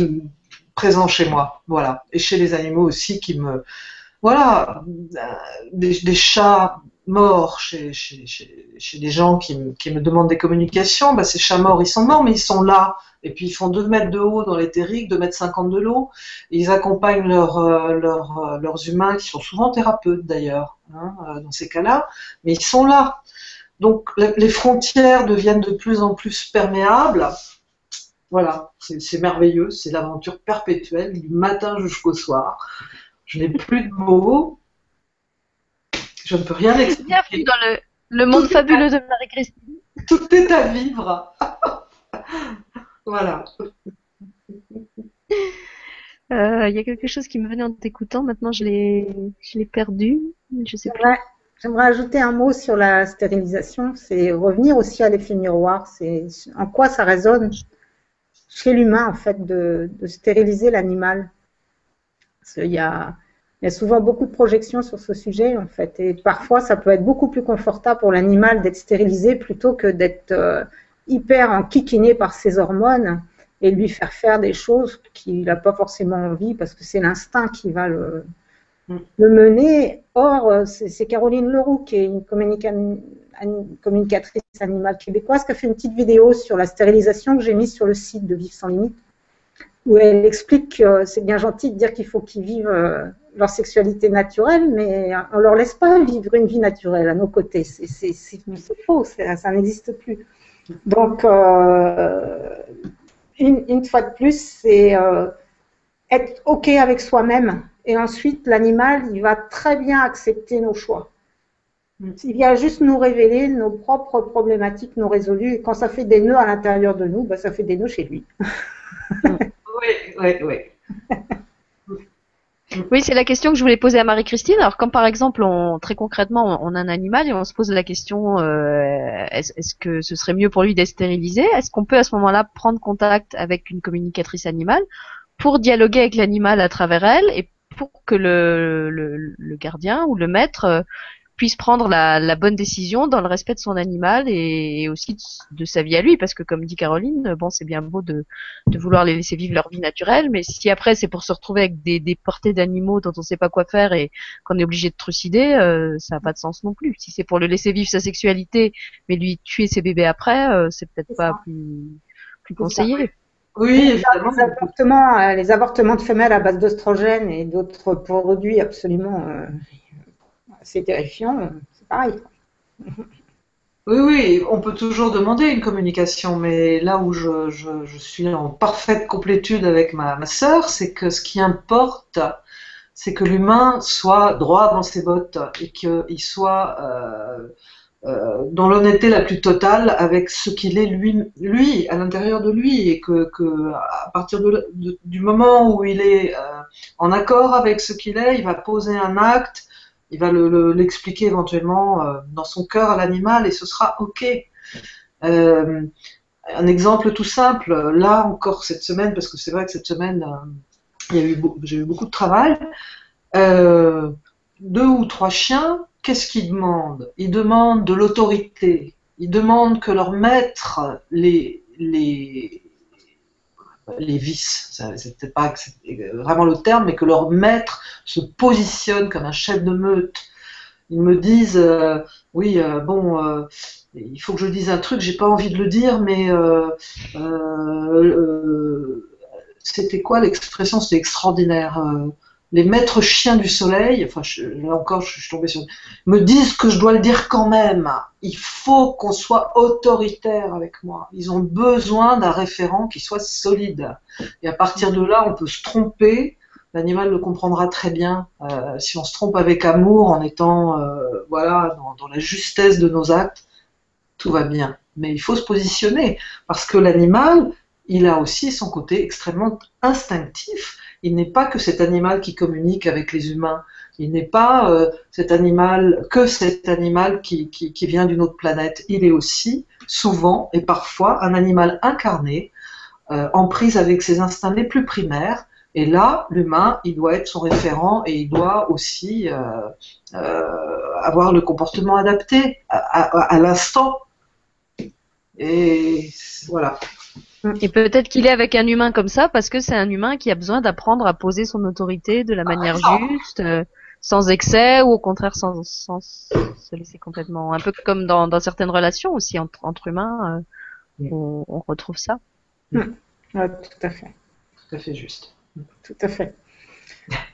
présent chez moi, voilà, et chez les animaux aussi qui me voilà des, chats morts chez, chez, chez, des gens qui me, qui me demandent des communications, bah, ces chats morts, ils sont morts, mais ils sont là. Et puis ils font 2 mètres de haut dans l'éthérique, 2 mètres 50 de l'eau. Ils accompagnent leurs, euh, leurs, euh, leurs humains, qui sont souvent thérapeutes d'ailleurs, hein, euh, dans ces cas-là, mais ils sont là. Donc les frontières deviennent de plus en plus perméables. Voilà, c'est merveilleux, c'est l'aventure perpétuelle du matin jusqu'au soir. Je n'ai plus de mots. Je ne peux rien expliquer. Bienvenue dans le, monde fabuleux de Marie-Christine. Tout est à vivre. voilà. Euh, il y a quelque chose qui me venait en t'écoutant. Maintenant, je l'ai perdu. Je sais pas. J'aimerais ajouter un mot sur la stérilisation, c'est revenir aussi à l'effet miroir, c'est en quoi ça résonne chez l'humain en fait de, stériliser l'animal. Il y a, il y a souvent beaucoup de projections sur ce sujet en fait, et parfois ça peut être beaucoup plus confortable pour l'animal d'être stérilisé plutôt que d'être euh, hyper enquiquiné par ses hormones et lui faire faire des choses qu'il n'a pas forcément envie parce que c'est l'instinct qui va le, Mm. le mener. Or, euh, c'est Caroline Leroux, qui est une, communicatrice animale québécoise, qui a fait une petite vidéo sur la stérilisation que j'ai mise sur le site de Vivre sans limite. où elle explique que c'est bien gentil de dire qu'il faut qu'ils vivent euh, leur sexualité naturelle, mais on leur laisse pas vivre une vie naturelle à nos côtés. C'est faux, ça n'existe plus. Donc, euh, une, fois de plus, c'est euh, être OK avec soi-même. Et ensuite, l'animal, il va très bien accepter nos choix. Il vient juste nous révéler nos propres problématiques non résolues. Et quand ça fait des nœuds à l'intérieur de nous, ben, ça fait des nœuds chez lui. oui, oui, oui. Oui, c'est la question que je voulais poser à Marie-Christine. Alors, comme par exemple, on, très concrètement, on a un animal et on se pose la question euh, est-ce que ce serait mieux pour lui d'être stérilisé? Est-ce qu'on peut à ce moment-là prendre contact avec une communicatrice animale pour dialoguer avec l'animal à travers elle et pour que le, le, le, gardien ou le maître puisse prendre la, la, bonne décision dans le respect de son animal et, aussi de, sa vie à lui. Parce que comme dit Caroline bon c'est bien beau de, de, vouloir les laisser vivre leur vie naturelle mais si après c'est pour se retrouver avec des, des portées d'animaux dont on sait pas quoi faire et qu'on est obligé de trucider euh, ça n'a pas de sens non plus. Si c'est pour le laisser vivre sa sexualité mais lui tuer ses bébés après euh, c'est peut-être pas plus plus conseillé oui, évidemment. Les avortements, euh, les avortements de femelles à base d'oestrogène et d'autres produits absolument euh, c'est terrifiant, c'est pareil. Oui, oui, on peut toujours demander une communication, mais là où je, suis en parfaite complétude avec ma, ma sœur, c'est que ce qui importe, c'est que l'humain soit droit dans ses bottes et qu'il soit euh, dans l'honnêteté la plus totale avec ce qu'il est lui, lui à l'intérieur de lui, et que, à partir du moment où il est euh, en accord avec ce qu'il est, il va poser un acte il va l'expliquer éventuellement euh, dans son cœur à l'animal et ce sera OK. Euh, un exemple tout simple, là encore cette semaine, parce que c'est vrai que cette semaine, euh, j'ai eu beaucoup de travail, deux ou trois chiens, qu'est-ce qu'ils demandent? Ils demandent de l'autorité, ils demandent que leur maître les, les, les vices, c'était pas vraiment le terme, mais que leur maître se positionne comme un chef de meute. Ils me disent, euh, oui, euh, bon, euh, il faut que je dise un truc, j'ai pas envie de le dire, mais c'était quoi l'expression? C'était extraordinaire les maîtres chiens du soleil, enfin là encore je suis tombée sur, me disent que je dois le dire quand même. Il faut qu'on soit autoritaire avec moi. Ils ont besoin d'un référent qui soit solide. Et à partir de là, on peut se tromper. L'animal le comprendra très bien. Euh, si on se trompe avec amour, en étant euh, voilà dans la justesse de nos actes, tout va bien. Mais il faut se positionner parce que l'animal, il a aussi son côté extrêmement instinctif il n'est pas que cet animal qui communique avec les humains. Il n'est pas euh, cet animal que cet animal qui, vient d'une autre planète. Il est aussi souvent et parfois un animal incarné, euh, en prise avec ses instincts les plus primaires. Et là, l'humain, il doit être son référent et il doit aussi euh, avoir le comportement adapté à l'instant. Et voilà. Et peut-être qu'il est avec un humain comme ça parce que c'est un humain qui a besoin d'apprendre à poser son autorité de la ah, manière juste, euh, sans excès ou au contraire sans, sans, se laisser complètement. Un peu comme dans, dans certaines relations aussi entre, entre humains, euh, on, on, retrouve ça. Oui, tout à fait. Tout à fait juste. Tout à fait.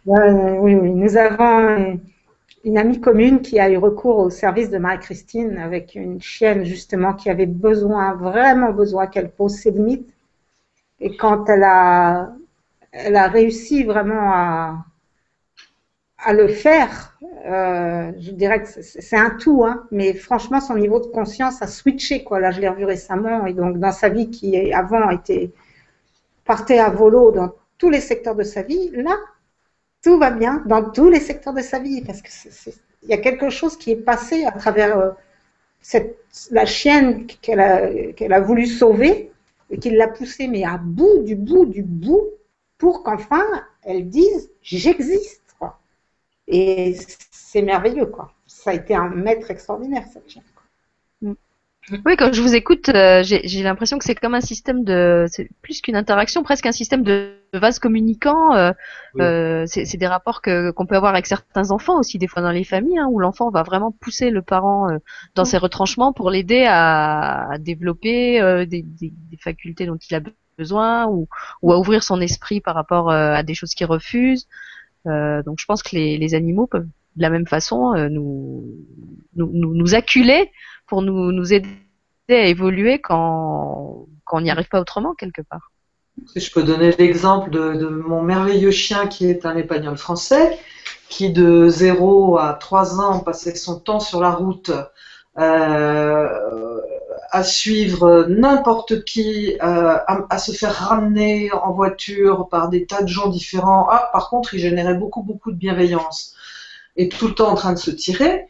oui, oui. Nous avons une amie commune qui a eu recours au service de Marie-Christine avec une chienne justement qui avait besoin, vraiment besoin qu'elle pose ses limites. Et quand elle a, elle a réussi vraiment à, à le faire, euh, je dirais que c'est un tout, hein, mais franchement, son niveau de conscience a switché. Quoi. Là, je l'ai revu récemment, et donc dans sa vie qui avant était partait à volo dans tous les secteurs de sa vie, là, tout va bien dans tous les secteurs de sa vie, parce que il y a quelque chose qui est passé à travers euh, la chienne qu'elle a, qu'elle a voulu sauver et qui l'a poussée, mais à bout du bout du bout, pour qu'enfin elle dise j'existe. Et c'est merveilleux, quoi. Ça a été un maître extraordinaire, cette chienne. Oui, quand je vous écoute, euh, j'ai l'impression que c'est comme un système de, c'est plus qu'une interaction, presque un système de vase communicant. Euh, euh, c'est des rapports que qu'on peut avoir avec certains enfants aussi, des fois dans les familles, hein, où l'enfant va vraiment pousser le parent dans ses retranchements pour l'aider à, développer des, des, des, facultés dont il a besoin ou, ou à ouvrir son esprit par rapport à des choses qu'il refuse. donc je pense que les, les animaux peuvent de la même façon nous, nous, nous, nous acculer pour nous, aider à évoluer quand, quand on n'y arrive pas autrement quelque part. Je peux donner l'exemple de, mon merveilleux chien qui est un épagnol français, qui de 0 à 3 ans passait son temps sur la route euh, à suivre n'importe qui, euh, à, se faire ramener en voiture par des tas de gens différents. Ah, par contre, il générait beaucoup, beaucoup de bienveillance et tout le temps en train de se tirer.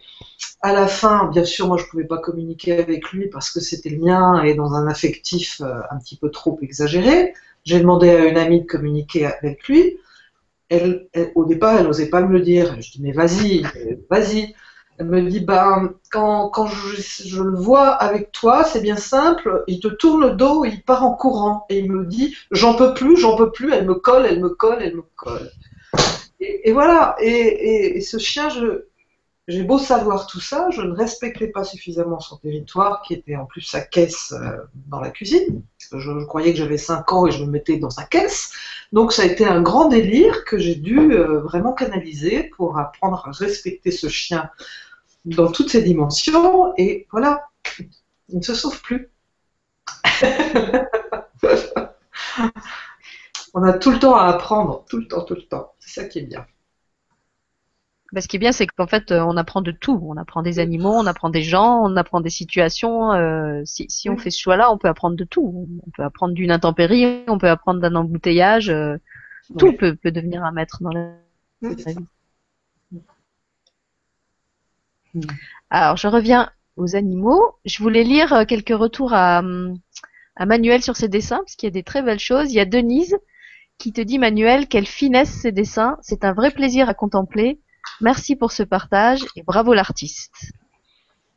À la fin, bien sûr, moi je pouvais pas communiquer avec lui parce que c'était le mien et dans un affectif euh, un petit peu trop exagéré. J'ai demandé à une amie de communiquer avec lui. Elle, au départ, elle n'osait pas me le dire. Je dis mais vas-y, vas-y. Elle me dit ben quand, je, le vois avec toi, c'est bien simple. Il te tourne le dos, il part en courant et il me dit j'en peux plus, j'en peux plus. Elle me colle, elle me colle, elle me colle. Et, voilà. Et, ce chien, je, j'ai beau savoir tout ça, je ne respectais pas suffisamment son territoire, qui était en plus sa caisse euh, dans la cuisine. Je, croyais que j'avais 5 ans et je me mettais dans sa caisse. Donc ça a été un grand délire que j'ai dû euh, vraiment canaliser pour apprendre à respecter ce chien dans toutes ses dimensions. Et voilà, il ne se sauve plus. On a tout le temps à apprendre, tout le temps, tout le temps. C'est ça qui est bien. Bah, ce qui est bien, c'est qu'en fait, euh, on apprend de tout. On apprend des animaux, on apprend des gens, on apprend des situations. Euh, si, si on fait ce choix-là, on peut apprendre de tout. On peut apprendre d'une intempérie, on peut apprendre d'un embouteillage. Euh, tout peut, peut, devenir un maître dans la, vie. Alors, je reviens aux animaux. Je voulais lire quelques retours à, à Manuel sur ses dessins, parce qu'il y a des très belles choses. Il y a Denise qui te dit, Manuel, quelle finesse ces dessins. C'est un vrai plaisir à contempler. Merci pour ce partage et bravo l'artiste.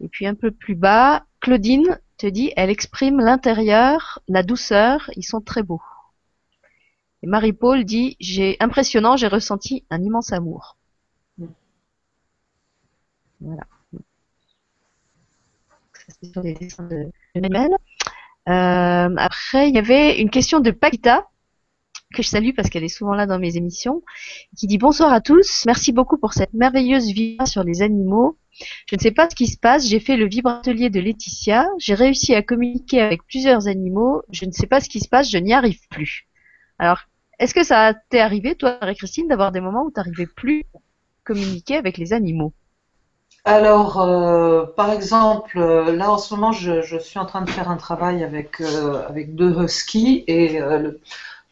Et puis un peu plus bas, Claudine te dit, elle exprime l'intérieur, la douceur, ils sont très beaux. Et Marie-Paul dit, j'ai impressionnant, j'ai ressenti un immense amour. Voilà. Euh, après, il y avait une question de Paquita que je salue parce qu'elle est souvent là dans mes émissions, qui dit bonsoir à tous, merci beaucoup pour cette merveilleuse vidéo sur les animaux. Je ne sais pas ce qui se passe, j'ai fait le vibratelier de Laetitia, j'ai réussi à communiquer avec plusieurs animaux, je ne sais pas ce qui se passe, je n'y arrive plus. Alors, est-ce que ça t'est arrivé, toi, Marie-Christine, d'avoir des moments où tu n'arrivais plus à communiquer avec les animaux? Alors, euh, par exemple, euh, là en ce moment, je, suis en train de faire un travail avec, euh, avec deux huskies et le,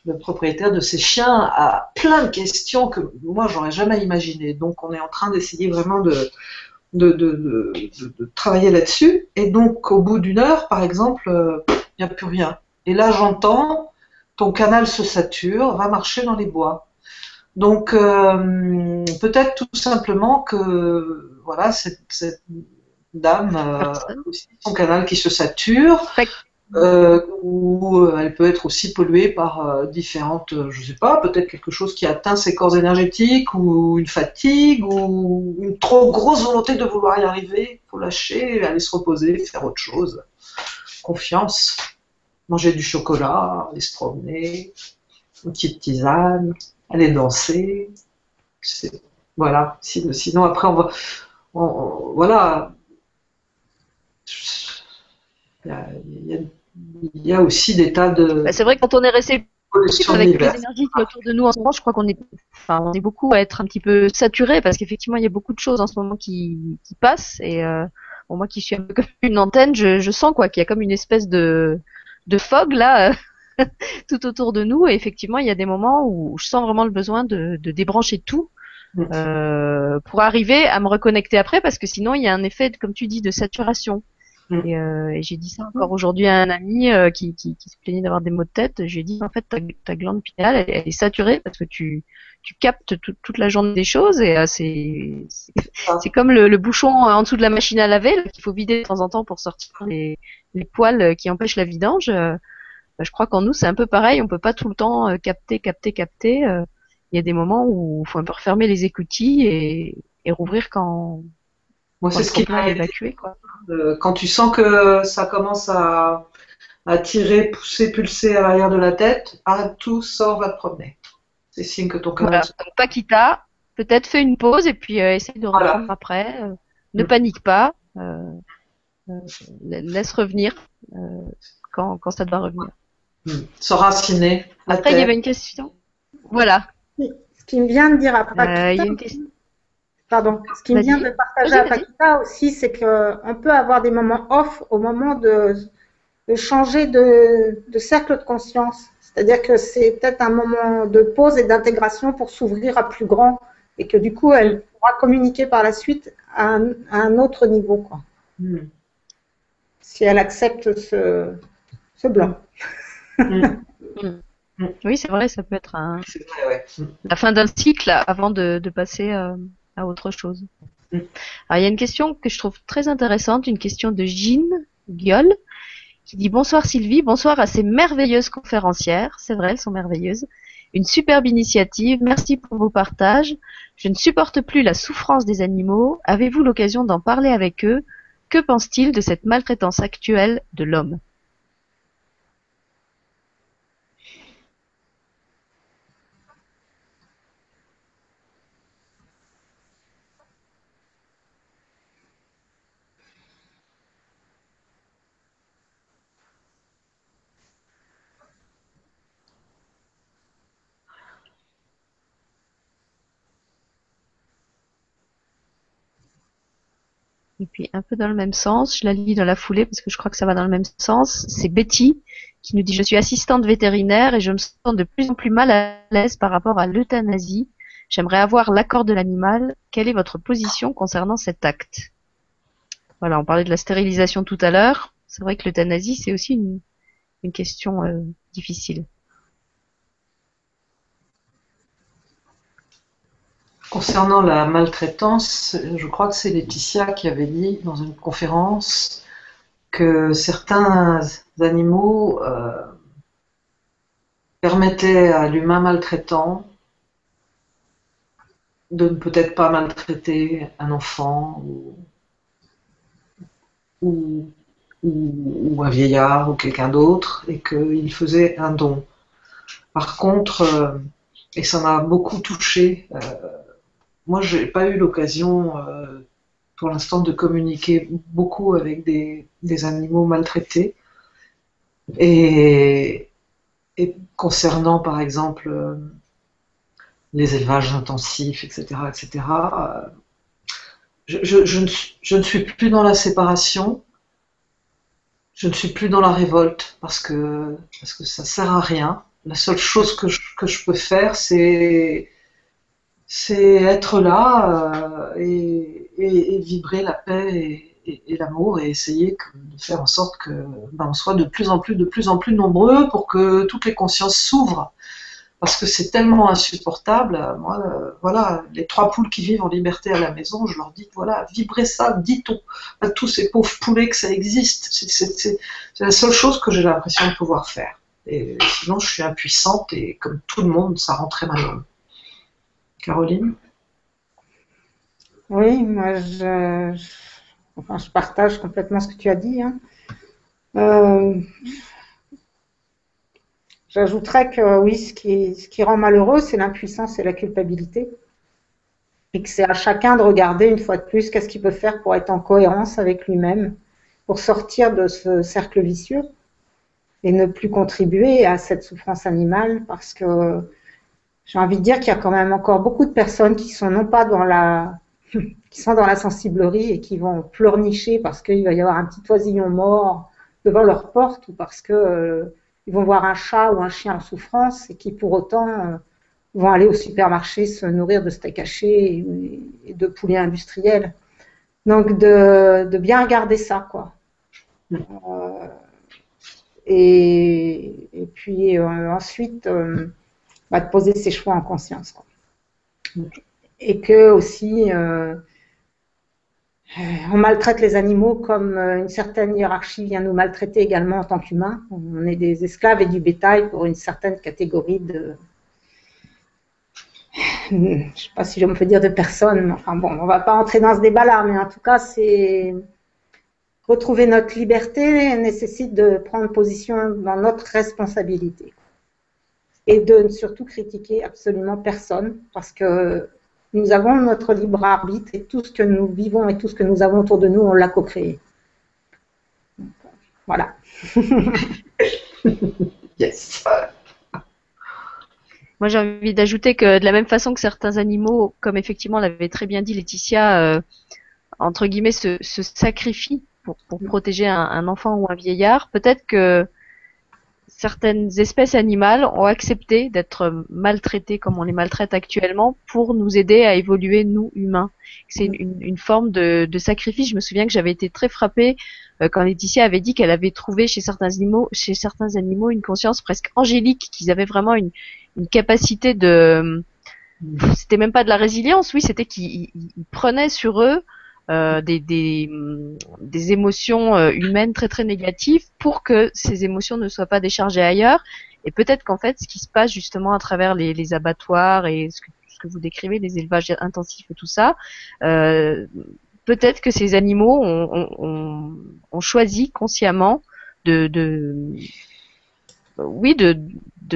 le propriétaire de ces chiens a plein de questions que moi j'aurais jamais imaginé. Donc on est en train d'essayer vraiment de, de, de, de, travailler là-dessus. Et donc au bout d'une heure, par exemple, il n'y a plus rien. Et là j'entends, ton canal se sature, va marcher dans les bois. Donc euh, peut-être tout simplement que voilà cette, cette dame euh, aussi son canal qui se sature euh, ou euh, elle peut être aussi polluée par euh, différentes, euh, je sais pas, peut-être quelque chose qui atteint ses corps énergétiques ou une fatigue ou une trop grosse volonté de vouloir y arriver. Faut lâcher, aller se reposer, faire autre chose. Confiance, manger du chocolat, aller se promener, une petite tisane, aller danser. Voilà. Sinon après on va, voilà. Il y a, il y a aussi des tas de. Bah, c'est vrai que quand on est resté avec les énergies qui autour de nous en ce moment, je crois qu'on est, enfin, on est beaucoup à être un petit peu saturé parce qu'effectivement il y a beaucoup de choses en ce moment qui, qui passent et euh, bon, moi qui suis un peu comme une antenne, je, je sens quoi qu'il y a comme une espèce de de fog là tout autour de nous et effectivement il y a des moments où je sens vraiment le besoin de, de débrancher tout euh, pour arriver à me reconnecter après parce que sinon il y a un effet comme tu dis de saturation Mm. Euh, et, j'ai dit ça encore aujourd'hui à un ami euh, qui, qui, qui, se plaignait d'avoir des maux de tête. J'ai dit en fait ta, ta glande pinéale elle, est saturée parce que tu, tu captes toute la journée des choses et euh, c'est c'est comme le, le, bouchon en dessous de la machine à laver qu'il faut vider de temps en temps pour sortir les, les poils qui empêchent la vidange. Bah, je crois qu'en nous c'est un peu pareil. On peut pas tout le temps capter, capter, capter. Il y a des moments où il faut un peu refermer les écoutilles et, et rouvrir quand moi, c'est ce qui m'a évacué. Quoi. quand tu sens que ça commence à, à tirer, pousser, pulser à l'arrière de la tête, arrête tout, sors, va te promener. C'est signe que ton corps. Voilà. Donc, Paquita, peut-être fais une pause et puis euh, essaye de Voilà. reprendre après. euh, ne Mm. panique pas. euh, euh, laisse revenir euh, quand, quand ça doit revenir. S'enraciner. à Après, il y avait une question? Voilà. Ce qui me vient de dire à Euh, Paquita, il y a une question. Pardon, ce qui vient de partager à. Paquita aussi, c'est qu'on peut avoir des moments off au moment de, de changer de, de cercle de conscience. C'est-à-dire que c'est peut-être un moment de pause et d'intégration pour s'ouvrir à plus grand et que du coup, elle pourra communiquer par la suite à un, à un autre niveau, quoi, Hmm. si elle accepte ce, ce blanc. Oui, c'est vrai, ça peut être un- C'est vrai, ouais. Hmm. la fin d'un cycle avant de, de passer euh, à autre chose. Mm. Alors, il y a une question que je trouve très intéressante, une question de Jean Guiol, qui dit Bonsoir Sylvie, bonsoir à ces merveilleuses conférencières. C'est vrai, elles sont merveilleuses. Une superbe initiative, merci pour vos partages. Je ne supporte plus la souffrance des animaux. Avez-vous l'occasion d'en parler avec eux? Que pensent-ils de cette maltraitance actuelle de l'homme? Et puis un peu dans le même sens, je la lis dans la foulée parce que je crois que ça va dans le même sens. C'est Betty qui nous dit je suis assistante vétérinaire et je me sens de plus en plus mal à l'aise par rapport à l'euthanasie. J'aimerais avoir l'accord de l'animal. Quelle est votre position concernant cet acte? Voilà, on parlait de la stérilisation tout à l'heure. C'est vrai que l'euthanasie c'est aussi une, question euh, difficile. Concernant la maltraitance, je crois que c'est Laetitia qui avait dit dans une conférence que certains animaux euh, permettaient à l'humain maltraitant de ne peut-être pas maltraiter un enfant ou, un vieillard ou quelqu'un d'autre et qu'il faisait un don. Par contre, euh, et ça m'a beaucoup touché, euh, moi, j'ai pas eu l'occasion, euh, pour l'instant, de communiquer beaucoup avec des, animaux maltraités. Et, concernant, par exemple, euh, les élevages intensifs, etc., etc., euh, je, je- je ne, suis- je ne plus dans la séparation, je ne suis plus dans la révolte, parce que, ça sert à rien. La seule chose je, que je peux faire, c'est c'est être là euh, et, vibrer la paix et, l'amour et essayer de faire en sorte que ben, on soit de plus en plus de plus en plus nombreux pour que toutes les consciences s'ouvrent. Parce que c'est tellement insupportable moi euh, voilà les trois poules qui vivent en liberté à la maison je leur dis voilà vibrez ça dites-on à tous ces pauvres poulets que ça existe. C'est la seule chose que j'ai l'impression de pouvoir faire. Et sinon je suis impuissante et comme tout le monde ça très malheureux Caroline? Oui, moi, je, partage complètement ce que tu as dit. hein. Euh, J'ajouterais que oui, ce qui, ce qui rend malheureux, c'est l'impuissance et la culpabilité. Et que c'est à chacun de regarder une fois de plus qu'est-ce qu'il peut faire pour être en cohérence avec lui-même, pour sortir de ce cercle vicieux et ne plus contribuer à cette souffrance animale parce que j'ai envie de dire qu'il y a quand même encore beaucoup de personnes qui sont non pas dans la qui sont dans la sensiblerie et qui vont pleurnicher parce qu'il va y avoir un petit oisillon mort devant leur porte ou parce que euh, ils vont voir un chat ou un chien en souffrance et qui pour autant euh, vont aller au supermarché se nourrir de steak haché et, de poulet industriel. Donc de, bien regarder ça quoi. Euh, et, puis ensuite bah, de poser ses choix en conscience. Quoi. Et que aussi euh, on maltraite les animaux comme euh, une certaine hiérarchie vient nous maltraiter également en tant qu'humains. On est des esclaves et du bétail pour une certaine catégorie de. Je ne sais pas si je me fais dire de personnes, mais enfin bon, on va pas entrer dans ce débat-là, mais en tout cas, c'est retrouver notre liberté nécessite de prendre position dans notre responsabilité et de ne surtout critiquer absolument personne parce que nous avons notre libre arbitre et tout ce que nous vivons et tout ce que nous avons autour de nous, on l'a co-créé. Voilà. yes. Moi, j'ai envie d'ajouter que de la même façon que certains animaux, comme effectivement l'avait très bien dit Laetitia, euh, entre guillemets, se, se sacrifient pour, pour protéger un, un, enfant ou un vieillard, peut-être que certaines espèces animales ont accepté d'être maltraitées comme on les maltraite actuellement pour nous aider à évoluer, nous, humains. C'est une, une, forme de, de, sacrifice. Je me souviens que j'avais été très frappée euh, quand Laetitia avait dit qu'elle avait trouvé chez certains animaux, chez certains animaux une conscience presque angélique, qu'ils avaient vraiment une, une capacité de... C'était même pas de la résilience, oui, c'était qu'ils prenaient sur eux des, des, des, émotions euh, humaines très très négatives pour que ces émotions ne soient pas déchargées ailleurs. Et peut-être qu'en fait, ce qui se passe justement à travers les, abattoirs et ce que, ce que, vous décrivez, les élevages intensifs et tout ça, euh, peut-être que ces animaux ont, ont, ont choisi consciemment de, de oui, de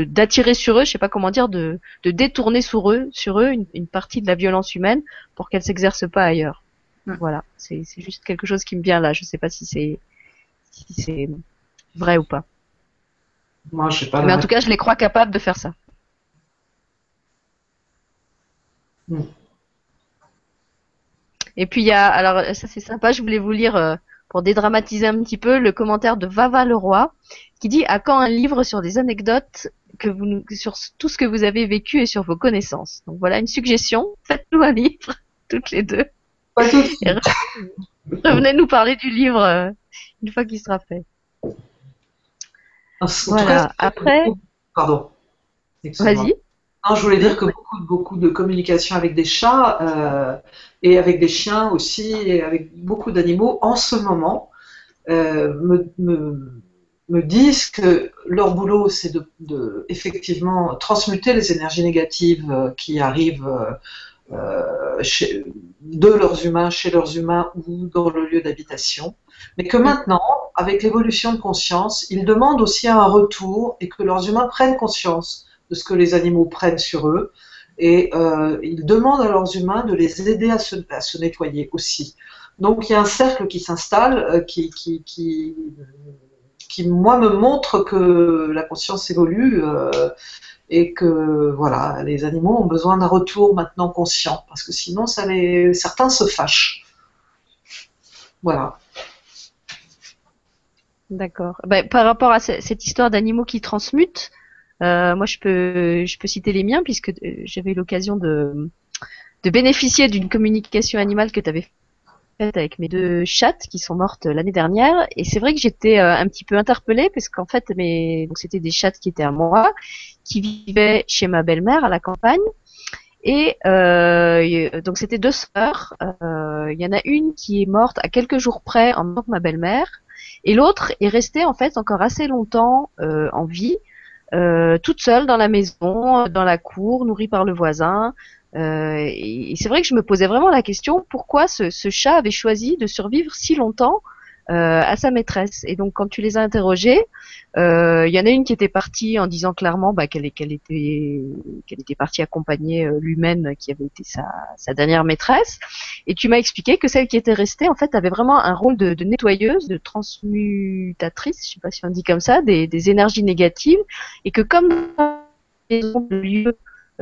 d'attirer sur eux, je sais pas comment dire, de, de détourner sur eux, sur eux une, une partie de la violence humaine pour qu'elle s'exerce pas ailleurs. Voilà, c'est juste quelque chose qui me vient là. Je sais pas si c'est si c'est vrai ou pas. Moi, je sais pas. Mais en tout cas, je les crois capables de faire ça. Hmm. Et puis il y a, alors ça c'est sympa, je voulais vous lire euh, pour dédramatiser un petit peu le commentaire de Vava Leroy qui dit à quand un livre sur des anecdotes que vous sur tout ce que vous avez vécu et sur vos connaissances? Donc voilà une suggestion, faites-nous un livre toutes les deux. Revenez nous parler du livre euh, une fois qu'il sera fait. En voilà. Après. Pardon. Vas-y. je voulais dire que beaucoup, beaucoup de communication avec des chats euh, et avec des chiens aussi, et avec beaucoup d'animaux en ce moment, euh, me, me, me, disent que leur boulot, c'est de, de, effectivement transmuter les énergies négatives qui arrivent chez, de leurs humains, chez leurs humains ou dans le lieu d'habitation, mais que maintenant, avec l'évolution de conscience, ils demandent aussi un retour et que leurs humains prennent conscience de ce que les animaux prennent sur eux et euh, ils demandent à leurs humains de les aider à se, nettoyer aussi. Donc il y a un cercle qui s'installe, euh, qui, qui, qui, moi, me montre que la conscience évolue. Euh, et que voilà, les animaux ont besoin d'un retour maintenant conscient, parce que sinon certains se fâchent. Voilà. D'accord. Ben, par rapport à cette histoire d'animaux qui transmutent, euh, moi je peux je peux citer les miens puisque euh, j'avais eu l'occasion de de bénéficier d'une communication animale que tu avais avec mes deux chattes qui sont mortes l'année dernière. Et c'est vrai que j'étais euh, un petit peu interpellée parce qu'en fait mes donc c'était des chattes qui étaient à moi qui vivaient chez ma belle-mère à la campagne. Et euh, donc c'était deux sœurs. Euh, il y en a une qui est morte à quelques jours près en tant que ma belle-mère. Et l'autre est restée en fait encore assez longtemps euh, en vie euh, toute seule dans la maison dans la cour nourrie par le voisin euh, et, c'est vrai que je me posais vraiment la question pourquoi ce, ce chat avait choisi de survivre si longtemps euh, à sa maîtresse? Et donc quand tu les as interrogés, euh, il y en a une qui était partie en disant clairement bah, qu'elle qu'elle était qu'elle était partie accompagner euh, l'humaine qui avait été sa, sa, dernière maîtresse. Et tu m'as expliqué que celle qui était restée en fait avait vraiment un rôle de, de nettoyeuse, de transmutatrice, je sais pas si on dit comme ça, des, des énergies négatives, et que comme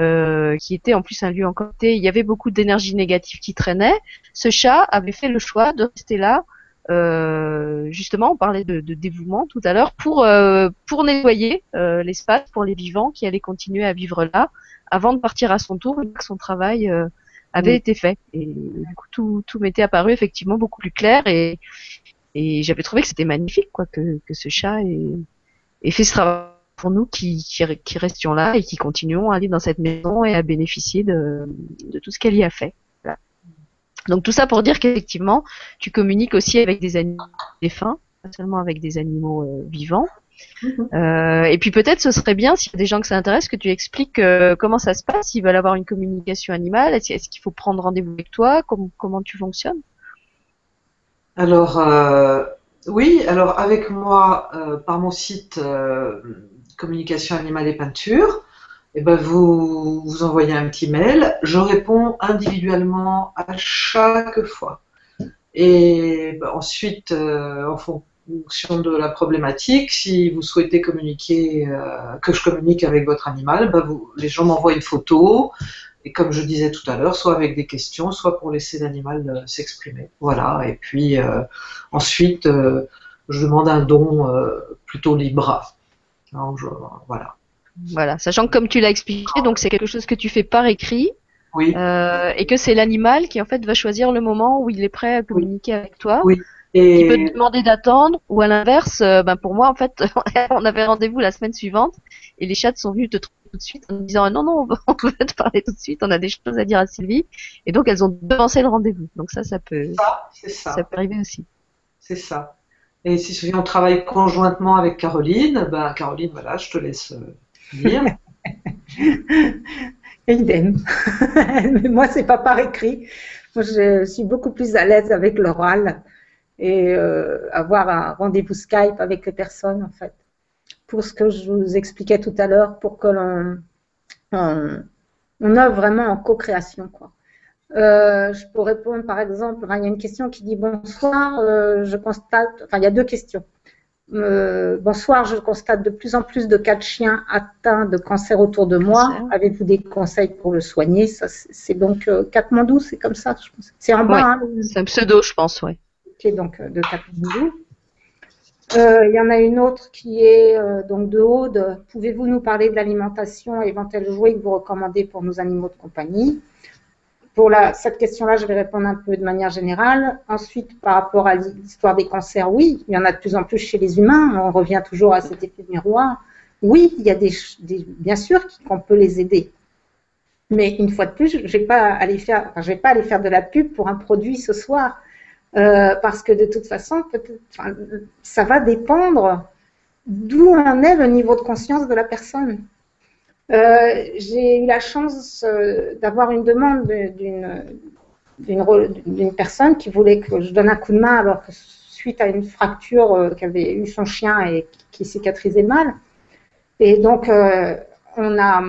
euh, qui était en plus un lieu en côté, il y avait beaucoup d'énergie négative qui traînait. Ce chat avait fait le choix de rester là. Euh, justement, on parlait de, de dévouement tout à l'heure pour euh, pour nettoyer euh, l'espace pour les vivants qui allaient continuer à vivre là avant de partir à son tour que son travail euh, avait été fait. Et du coup, tout tout m'était apparu effectivement beaucoup plus clair et et j'avais trouvé que c'était magnifique quoi que que ce chat ait, ait fait ce travail pour nous qui, qui, qui, restions là et qui continuons à aller dans cette maison et à bénéficier de, de tout ce qu'elle y a fait. Voilà. Donc tout ça pour dire qu'effectivement, tu communiques aussi avec des animaux défunts, pas seulement avec des animaux euh, vivants. Mm-hmm. Euh, et puis peut-être ce serait bien, s'il y a des gens que ça intéresse, que tu expliques euh, comment ça se passe, s'ils veulent avoir une communication animale, est-ce, est-ce qu'il faut prendre rendez-vous avec toi, comment, comment tu fonctionnes? Alors, euh, oui, alors avec moi, euh, par mon site euh, Communication animale et peinture, eh ben vous, vous envoyez un petit mail, je réponds individuellement à chaque fois. Et ben, ensuite, en fonction de la problématique, si vous souhaitez communiquer, que je communique avec votre animal, ben les gens m'envoient une photo, et comme je disais tout à l'heure, soit avec des questions, soit pour laisser l'animal euh, s'exprimer. Voilà. Et puis euh, ensuite, euh, je demande un don plutôt libre. Voilà. Voilà, sachant que comme tu l'as expliqué, donc c'est quelque chose que tu fais par écrit. Oui. et que c'est l'animal qui en fait va choisir le moment où il est prêt à communiquer avec toi. Oui. Et... Qui peut te demander d'attendre, ou à l'inverse, ben pour moi en fait, on avait rendez-vous la semaine suivante et les chats sont venus te trouver tout de suite en disant non non on peut te parler tout de suite on a des choses à dire à Sylvie et donc elles ont devancé le rendez-vous donc ça ça peut ça, ça. peut arriver aussi c'est ça et si on travaille conjointement avec Caroline ben Caroline voilà je te laisse euh, dire idem mais moi c'est pas par écrit moi je suis beaucoup plus à l'aise avec l'oral et euh, avoir un rendez-vous Skype avec les personnes en fait pour ce que je vous expliquais tout à l'heure, pour que l'on on, œuvre vraiment en co-création. Quoi. Euh, je peux répondre par exemple, il y a une question qui dit bonsoir, euh, je constate, enfin il y a deux questions. Euh, bonsoir, je constate de plus en plus de cas de chiens atteints de cancer autour de moi. Avez-vous des conseils pour le soigner? C'est donc Katmandou, c'est comme ça, je pense. C'est en bas. Hein, c'est un pseudo, je pense, oui. Ok, donc de Katmandou. Il y en a une autre qui est donc de Aude. Pouvez-vous nous parler de l'alimentation et éventuels jouets que vous recommandez pour nos animaux de compagnie? Pour la, cette question-là, je vais répondre un peu de manière générale. Ensuite, par rapport à l'histoire des cancers, oui, il y en a de plus en plus chez les humains. On revient toujours à cet effet miroir. Oui, il y a des, bien sûr qu'on peut les aider. Mais une fois de plus, je ne vais pas aller faire, je vais pas aller faire de la pub pour un produit ce soir. Euh, parce que de toute façon, ça va dépendre d'où en est le niveau de conscience de la personne. Euh, j'ai eu la chance euh, d'avoir une demande d'une personne qui voulait que je donne un coup de main alors que suite à une fracture qu'avait eu son chien et qui cicatrisait mal. Et donc, on a,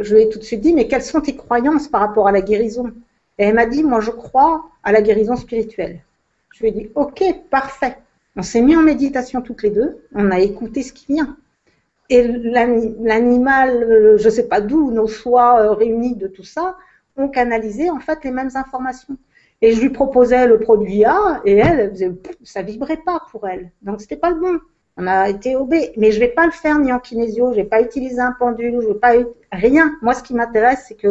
je lui ai tout de suite dit, mais quelles sont tes croyances par rapport à la guérison? Et elle m'a dit, moi je crois à la guérison spirituelle. Je lui ai dit, ok, parfait. On s'est mis en méditation toutes les deux, on a écouté ce qui vient. Et l'animal, je ne sais pas d'où, nos soins euh, réunis de tout ça, ont canalisé en fait les mêmes informations. Et je lui proposais le produit A, et elle, elle faisait, ça vibrait pas pour elle. Donc c'était pas le bon. On a été obé. Mais je vais pas le faire ni en kinésio, je vais pas utiliser un pendule, je vais pas rien. Moi, ce qui m'intéresse, c'est que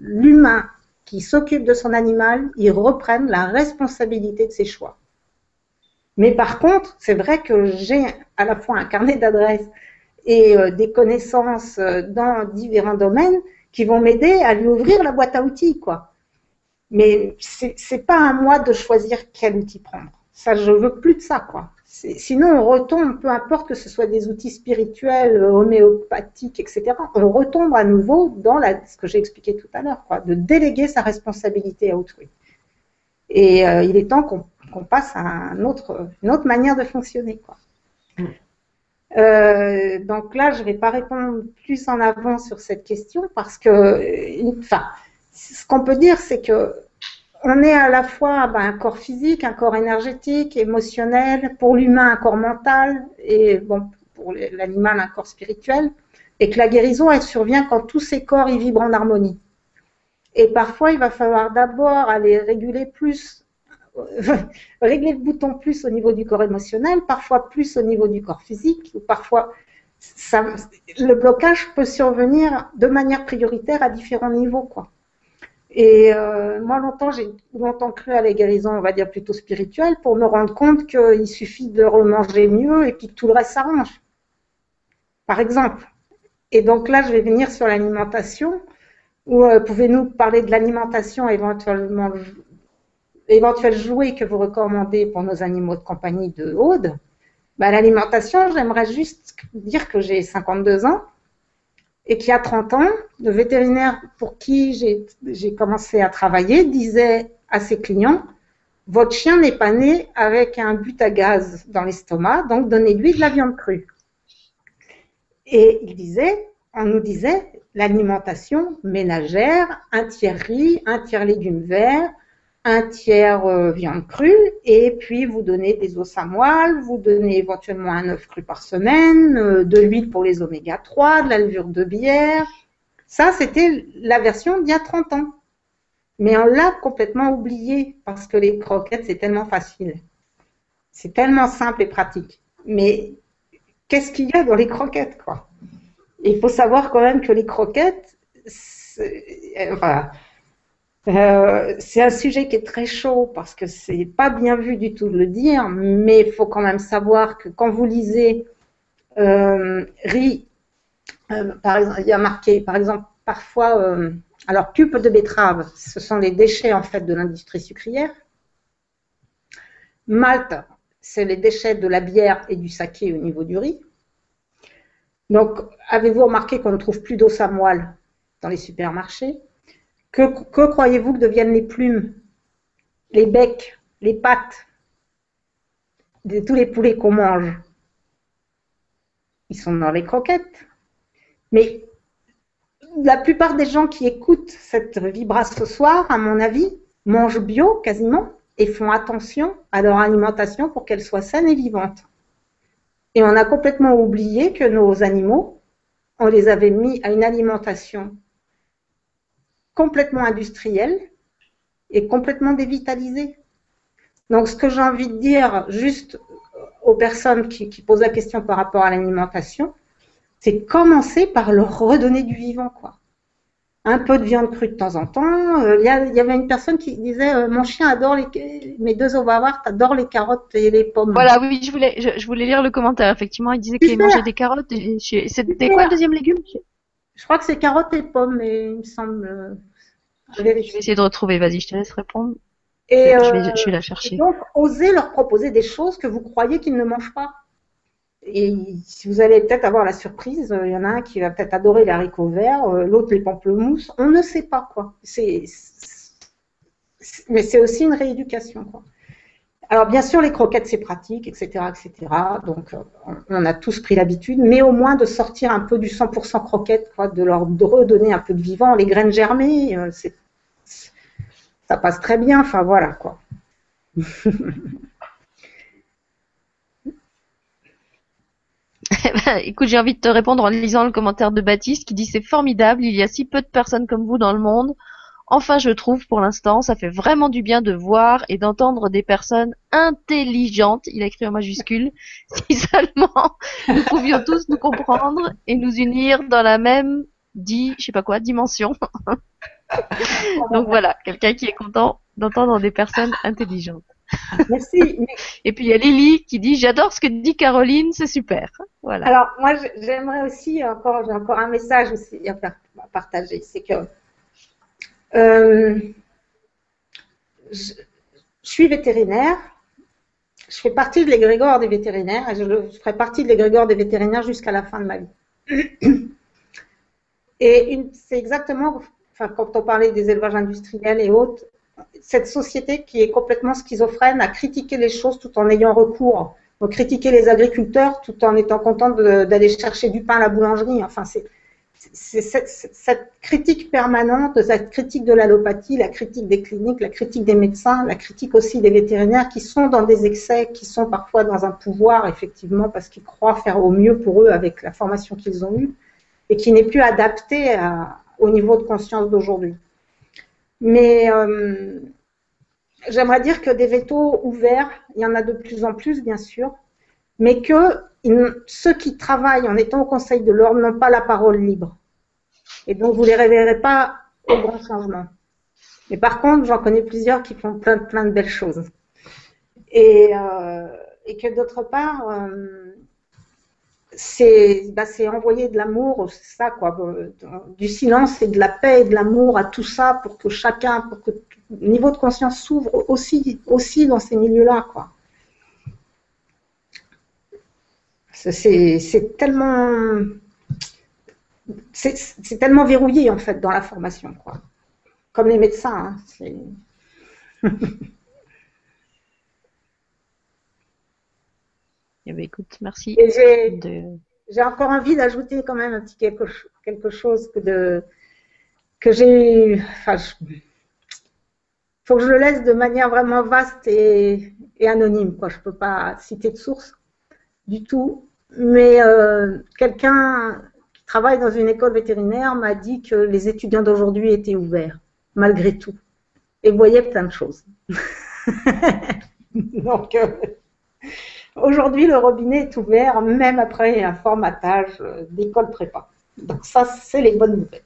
l'humain qui s'occupe de son animal, il reprenne la responsabilité de ses choix. Mais par contre, c'est vrai que j'ai à la fois un carnet d'adresses et euh, des connaissances euh, dans différents domaines qui vont m'aider à lui ouvrir la boîte à outils, quoi. Mais c'est pas à moi de choisir quel outil prendre. Ça, je veux plus de ça, quoi. Sinon, on retombe, peu importe que ce soit des outils spirituels, euh, homéopathiques, etc., on retombe à nouveau dans ce que j'ai expliqué tout à l'heure, de déléguer sa responsabilité à autrui. Et il est temps qu'on passe à une autre manière de fonctionner. Quoi. Euh, donc là, je ne vais pas répondre plus en avant sur cette question parce que, enfin, ce qu'on peut dire, c'est que on est à la fois ben, un corps physique, un corps énergétique, émotionnel, pour l'humain un corps mental et bon, pour l'animal un corps spirituel, et que la guérison elle survient quand tous ces corps y vibrent en harmonie. Et parfois il va falloir d'abord aller réguler plus, régler le bouton plus au niveau du corps émotionnel, parfois plus au niveau du corps physique, ou parfois le blocage peut survenir de manière prioritaire à différents niveaux. Et euh, moi, longtemps, j'ai longtemps cru à la guérison, on va dire plutôt spirituelle, pour me rendre compte qu'il suffit de remanger mieux et puis que tout le reste s'arrange. Par exemple. Et donc là, je vais venir sur l'alimentation. Où euh, pouvez-nous parler de l'alimentation éventuellement éventuel jouet que vous recommandez pour nos animaux de compagnie de Aude bah, L'alimentation, j'aimerais juste dire que j'ai 52 ans et qui a 30 ans, le vétérinaire pour qui j'ai commencé à travailler disait à ses clients, votre chien n'est pas né avec un but à gaz dans l'estomac, donc donnez-lui de la viande crue. Et il disait, on nous disait, l'alimentation ménagère, un tiers riz, un tiers légumes verts, un tiers euh, viande crue, et puis vous donnez des os à moelle, vous donnez éventuellement un œuf cru par semaine, euh, de l'huile pour les oméga 3, de la levure de bière. Ça, c'était la version d'il y a 30 ans. Mais on l'a complètement oublié parce que les croquettes, c'est tellement facile. C'est tellement simple et pratique. Mais qu'est-ce qu'il y a dans les croquettes, quoi? Il faut savoir quand même que les croquettes, euh, c'est un sujet qui est très chaud parce que c'est pas bien vu du tout de le dire, mais il faut quand même savoir que quand vous lisez euh, riz, euh, par exemple, il y a marqué, par exemple, parfois, alors pulpe de betterave, ce sont les déchets en fait de l'industrie sucrière. Malte, c'est les déchets de la bière et du saké au niveau du riz. Donc, avez-vous remarqué qu'on ne trouve plus d'eau moelle dans les supermarchés? Que, croyez-vous que deviennent les plumes, les becs, les pattes de tous les poulets qu'on mange? Ils sont dans les croquettes. Mais la plupart des gens qui écoutent cette vibra ce soir, à mon avis, mangent bio quasiment et font attention à leur alimentation pour qu'elle soit saine et vivante. Et on a complètement oublié que nos animaux, on les avait mis à une alimentation complètement industriel et complètement dévitalisé. Donc, ce que j'ai envie de dire juste aux personnes qui, posent la question par rapport à l'alimentation, c'est commencer par leur redonner du vivant, quoi. Un peu de viande crue de temps en temps. Euh, il y, avait une personne qui disait euh, Mon chien adore les. Mes deux ovavards adorent les carottes et les pommes. Voilà, oui, je voulais, je, voulais lire le commentaire. Effectivement, il disait qu'il mangeait des carottes. C'était quoi le deuxième légume? Je crois que c'est carottes et pommes, mais il me semble. Euh, je vais, essayer de retrouver. Vas-y, je te laisse répondre. Et je, vais, je, vais, la chercher. donc, osez leur proposer des choses que vous croyez qu'ils ne mangent pas. Et si vous allez peut-être avoir la surprise, il y en a un qui va peut-être adorer les haricots verts, euh, l'autre les pamplemousses. On ne sait pas quoi. C'est, mais c'est aussi une rééducation. Quoi. Alors bien sûr, les croquettes, c'est pratique, etc., etc. Donc on a tous pris l'habitude, mais au moins de sortir un peu du 100% croquettes, quoi, de leur redonner un peu de vivant. Les graines germées, euh, ça passe très bien. Enfin voilà quoi. Eh ben, écoute, j'ai envie de te répondre en lisant le commentaire de Baptiste qui dit c'est formidable, il y a si peu de personnes comme vous dans le monde. Enfin, je trouve, pour l'instant, ça fait vraiment du bien de voir et d'entendre des personnes intelligentes, il a écrit en majuscule, si seulement nous pouvions tous nous comprendre et nous unir dans la même, dit, je sais pas quoi, dimension. Donc voilà, quelqu'un qui est content d'entendre des personnes intelligentes. Merci. Et puis il y a Lily qui dit j'adore ce que dit Caroline, c'est super. Voilà. Alors moi j'aimerais aussi encore j'ai encore un message aussi à partager, c'est que euh, je, suis vétérinaire. Je fais partie de l'égrégore des vétérinaires et je, ferai partie de l'égrégore des vétérinaires jusqu'à la fin de ma vie. Et c'est exactement, quand on parlait des élevages industriels et autres, cette société qui est complètement schizophrène à critiquer les choses tout en ayant recours, à critiquer les agriculteurs tout en étant content d'aller chercher du pain à la boulangerie. Enfin, c'est c'est cette, critique permanente, cette critique de l'allopathie, la critique des cliniques, la critique des médecins, la critique aussi des vétérinaires qui sont dans des excès, qui sont parfois dans un pouvoir, effectivement, parce qu'ils croient faire au mieux pour eux avec la formation qu'ils ont eue, et qui n'est plus adapté au niveau de conscience d'aujourd'hui. Mais euh, j'aimerais dire que des vétos ouverts, il y en a de plus en plus, bien sûr, mais que ceux qui travaillent en étant au Conseil de l'ordre n'ont pas la parole libre. Et donc, vous ne les réveillerez pas au grand changement. Mais par contre, j'en connais plusieurs qui font plein, de belles choses. Et, euh, que d'autre part, euh, bah, c'est envoyer de l'amour, c'est ça euh, du silence et de la paix et de l'amour à tout ça pour que chacun, pour que le niveau de conscience s'ouvre aussi, aussi dans ces milieux-là quoi. c'est tellement c'est tellement verrouillé en fait dans la formation, quoi. Comme les médecins. Hein, eh ben, écoute, merci. J'ai encore envie d'ajouter quand même un petit quelque, chose que j'ai Il faut que je le laisse de manière vraiment vaste et, et anonyme, quoi. Je peux pas citer de source du tout mais euh, quelqu'un qui travaille dans une école vétérinaire m'a dit que les étudiants d'aujourd'hui étaient ouverts, malgré tout, et voyaient plein de choses. Donc, euh, aujourd'hui, le robinet est ouvert, même après un formatage euh, d'école prépa. Donc, ça, c'est les bonnes nouvelles.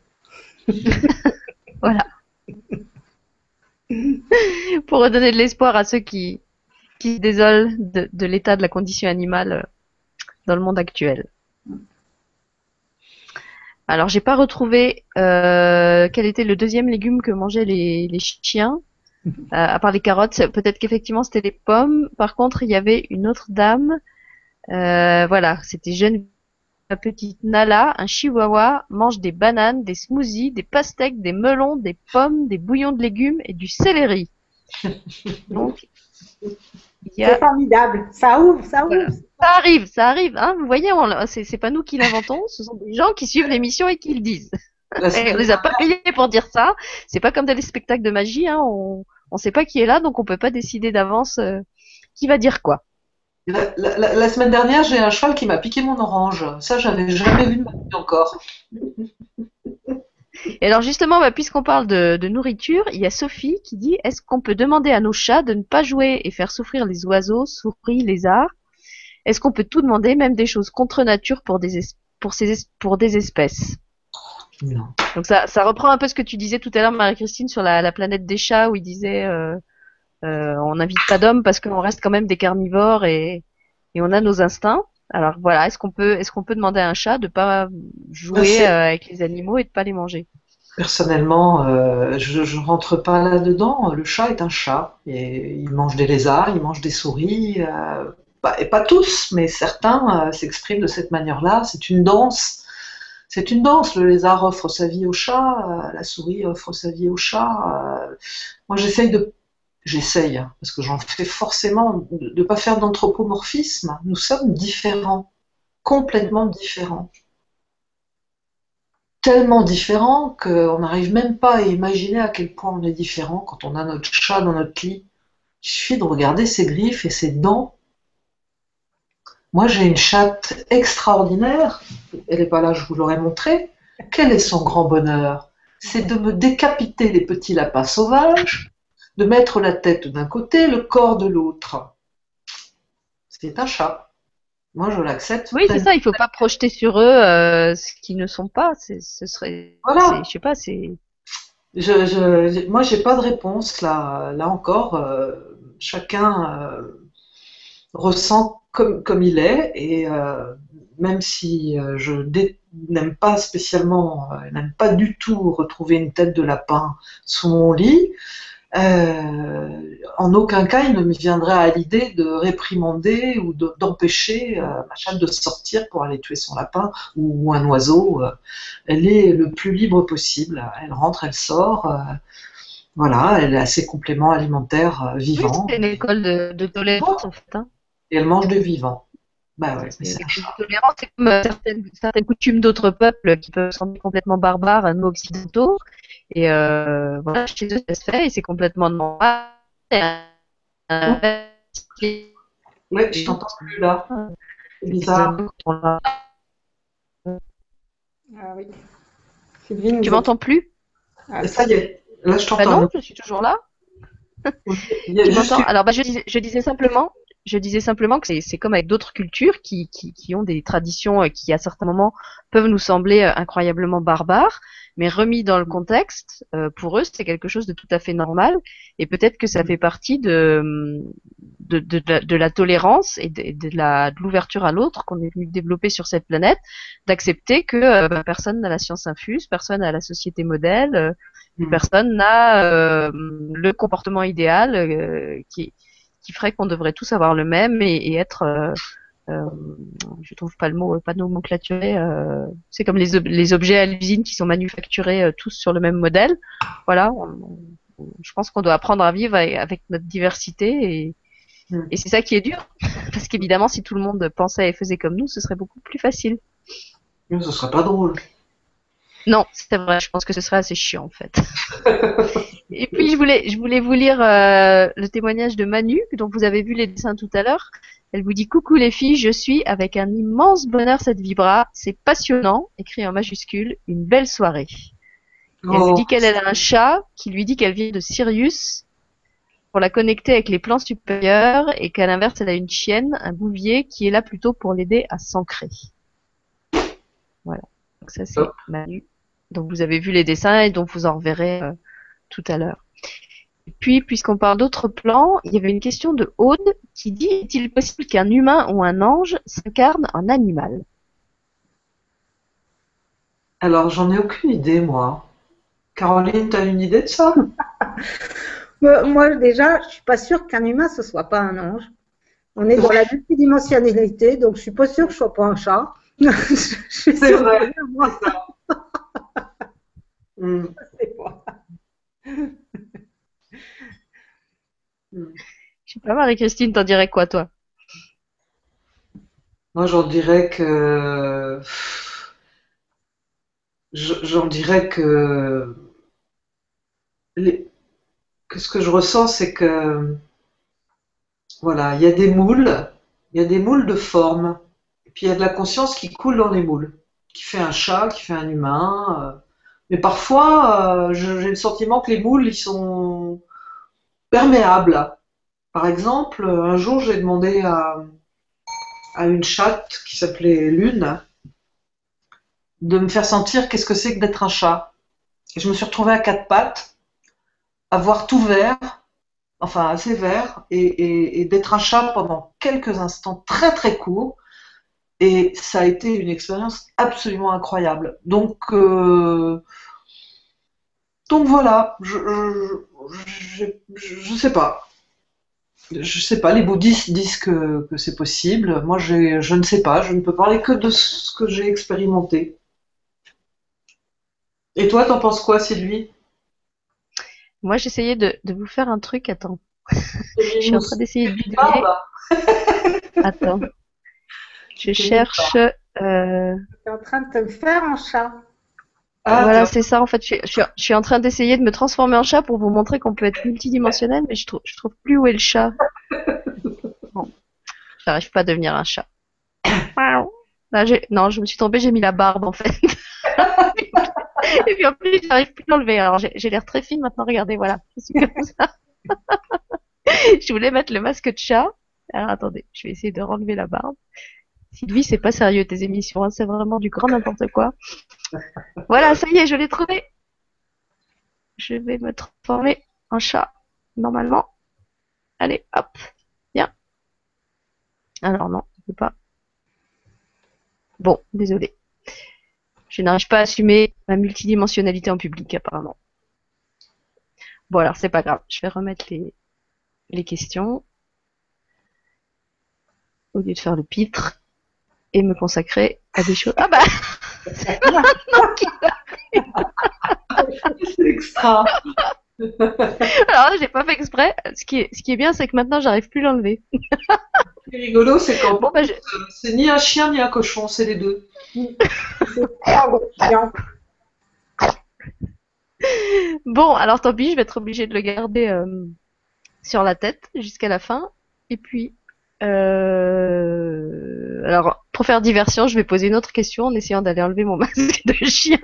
Pour redonner de l'espoir à ceux qui, se désolent de, l'état de la condition animale dans le monde actuel. Alors, j'ai pas retrouvé euh, quel était le deuxième légume que mangeaient les, les chiens, euh, à part les carottes. Peut-être qu'effectivement c'était les pommes. Par contre, il y avait une autre dame. euh, voilà, c'était jeune, la petite Nala, un chihuahua, mange des bananes, des smoothies, des pastèques, des melons, des pommes, des bouillons de légumes et du céleri. Donc, a C'est formidable. Ça ouvre, ça ouvre. Voilà. Ça arrive, ça arrive. Hein, vous voyez, on- c'est pas nous qui l'inventons, ce sont des gens qui suivent l'émission et qui le disent. Et semaine on les a pas payés pour dire ça. C'est pas comme dans les spectacles de magie. Hein, on on sait pas qui est là, donc on peut pas décider d'avance euh, qui va dire quoi. La, la- la- la semaine dernière, j'ai un cheval qui m'a piqué mon orange. Ça, j'avais jamais vu de ma vie encore. Et alors justement, bah, puisqu'on parle de, de nourriture, il y a Sophie qui dit est-ce qu'on peut demander à nos chats de ne pas jouer et faire souffrir les oiseaux, souris, lézards? Est-ce qu'on peut tout demander, même des choses contre nature pour des es- pour ces es- pour des espèces? Non. Donc ça, ça reprend un peu ce que tu disais tout à l'heure, Marie-Christine, sur la, la planète des chats, où il disait euh, euh, on n'invite pas d'hommes parce qu'on reste quand même des carnivores et, et on a nos instincts. Alors voilà, est-ce qu'on peut est-ce qu'on peut demander à un chat de pas jouer euh, avec les animaux et de pas les manger? Personnellement, euh, je, je rentre pas là-dedans. Le chat est un chat. Et il mange des lézards, il mange des souris. euh, et pas tous, mais certains euh, s'expriment de cette manière-là. C'est une danse. C'est une danse. Le lézard offre sa vie au chat, euh, la souris offre sa vie au chat. euh. moi, j'essaye de, j'essaye, hein, parce que j'en fais forcément, de ne pas faire d'anthropomorphisme. Nous sommes différents, complètement différents tellement différents qu'on n'arrive même pas à imaginer à quel point on est différent quand on a notre chat dans notre lit. Il suffit de regarder ses griffes et ses dents. Moi, j'ai une chatte extraordinaire. Elle n'est pas là, je vous l'aurais montré. Quel est son grand bonheur? C'est de me décapiter les petits lapins sauvages, de mettre la tête d'un côté, le corps de l'autre. C'est un chat. Moi, je l'accepte. Oui, c'est ça. Il faut pas projeter sur eux euh, ce qu'ils ne sont pas. Ce serait, Voilà. je sais pas, c'est. Je, je, moi, j'ai pas de réponse là. Là encore, euh, chacun euh, ressent comme, il est, et euh, même si euh, je n'aime pas spécialement, euh, n'aime pas du tout retrouver une tête de lapin sous mon lit, en aucun cas il ne me viendrait à l'idée de réprimander ou de- d'empêcher ma chatte de sortir pour aller tuer son lapin ou, un oiseau. Elle est le plus libre possible. Elle rentre, elle sort. voilà, elle a ses compléments alimentaires vivants une école de, de tolérance en fait. Hein. Et elle mange du vivant. Bah ouais, mais C'est c'est un une chat. tolérance, c'est comme euh, certaines, certaines coutumes d'autres peuples qui peuvent sembler complètement barbares à nous occidentaux. Et euh, voilà, chez eux, ça se fait et c'est complètement normal. Euh, Ouais, je t'entends plus là. C'est bizarre. Ah oui. Tu m'entends plus? Ah, Ça y est, là je Bah t'entends. non, je suis toujours là. Il y a Tu juste m'entends? Alors bah je disais simplement, je disais simplement que c'est comme avec d'autres cultures qui, qui qui ont des traditions euh, qui à certains moments peuvent nous sembler euh, incroyablement barbares, mais remis dans le contexte, euh, pour eux c'est quelque chose de tout à fait normal et peut-être que ça fait partie de de, de, de la- de la tolérance et de, l'ouverture à l'autre qu'on est venu développer sur cette planète, d'accepter que bah, personne n'a la science infuse, personne n'a la société modèle, euh, Mm. personne n'a euh, le comportement idéal euh, qui qui ferait qu'on devrait tous avoir le même et, et être euh, euh, je trouve pas le mot pas nomenclaturé euh, c'est comme les, ob- les objets à l'usine qui sont manufacturés euh, tous sur le même modèle voilà on- on- je pense qu'on doit apprendre à vivre avec, avec notre diversité et, Mm. Et c'est ça qui est dur, parce qu'évidemment, si tout le monde pensait et faisait comme nous, ce serait beaucoup plus facile. Mais ce serait pas drôle. Non, c'est vrai, je pense que ce serait assez chiant en fait. et puis je voulais, je voulais vous lire euh, le témoignage de Manu, dont vous avez vu les dessins tout à l'heure. Elle vous dit coucou les filles, je suis avec un immense bonheur cette vibra, c'est passionnant, écrit en majuscule, une belle soirée. elle vous dit oh. qu'elle a un chat qui lui dit qu'elle vient de Sirius pour la connecter avec les plans supérieurs et qu'à l'inverse elle a une chienne, un bouvier qui est là plutôt pour l'aider à s'ancrer. Voilà. Donc ça c'est Manu. Donc vous avez vu les dessins et donc vous en reverrez euh, tout à l'heure. Et puis, puisqu'on parle d'autres plans, il y avait une question de Aude qui dit Est-il possible qu'un humain ou un ange s'incarne en animal? Alors, j'en ai aucune idée, moi. Caroline, tu as une idée de ça? Moi, déjà, je suis pas sûre qu'un humain, ce soit pas un ange. On est dans la multidimensionnalité, donc je suis pas sûre que je sois pas un chat. C'est vrai. Moi. Hmm. Je sais pas, Marie-Christine, t'en dirais quoi, toi? Moi, j'en dirais que. J'en dirais que. Que ce que je ressens, c'est que. Voilà, il y a des moules, il y a des moules de forme, et puis il y a de la conscience qui coule dans les moules, qui fait un chat, qui fait un humain. Euh. Mais parfois, euh, j'ai le sentiment que les moules, ils sont perméable. Par exemple, un jour, j'ai demandé à, à une chatte qui s'appelait Lune de me faire sentir qu'est-ce que c'est que d'être un chat. Et je me suis retrouvée à quatre pattes, à voir tout vert, enfin assez vert, et, d'être un chat pendant quelques instants très très courts. Et ça a été une expérience absolument incroyable. Donc, euh, donc voilà, je, je, sais pas. Je sais pas, les bouddhistes disent que, c'est possible. Moi, je ne sais pas. Je ne peux parler que de ce que j'ai expérimenté. Et toi, t'en penses quoi, Sylvie? Moi, j'essayais de, de vous faire un truc. Attends. je suis en train d'essayer de bidouiller. Attends. Je cherche. Euh... Tu es en train de te faire un chat. Ah, voilà, c'est ça en fait. Je, suis, en train d'essayer de me transformer en chat pour vous montrer qu'on peut être multidimensionnel, mais je trouve, je trouve plus où est le chat. Bon, j'arrive pas à devenir un chat. Là, non, je me suis tombée, j'ai mis la barbe en fait. Et puis en plus, j'arrive plus à l'enlever. Alors j'ai l'air très fine maintenant. Regardez, voilà, je suis comme ça. je voulais mettre le masque de chat. Alors attendez, je vais essayer de renlever la barbe. Sylvie, c'est pas sérieux tes émissions, hein, c'est vraiment du grand n'importe quoi. Voilà, ça y est, je l'ai trouvé. Je vais me transformer en chat, normalement. Allez, hop, viens. Alors non, je peux pas. Bon, désolé. Je n'arrive pas à assumer ma multidimensionnalité en public, apparemment. Bon, alors c'est pas grave. Je vais remettre les, les questions. Au lieu de faire le pitre et me consacrer à des choses. Ah bah C'est extra Alors j'ai pas fait exprès. Ce qui est, ce qui est bien, c'est que maintenant j'arrive plus à l'enlever. Ce qui est rigolo, c'est quand bon, bah, c'est ni un chien ni un cochon, c'est les deux. bon, alors tant pis, je vais être obligée de le garder euh, sur la tête jusqu'à la fin. Et puis, euh... Alors, pour faire diversion, je vais poser une autre question en essayant d'aller enlever mon masque de chien.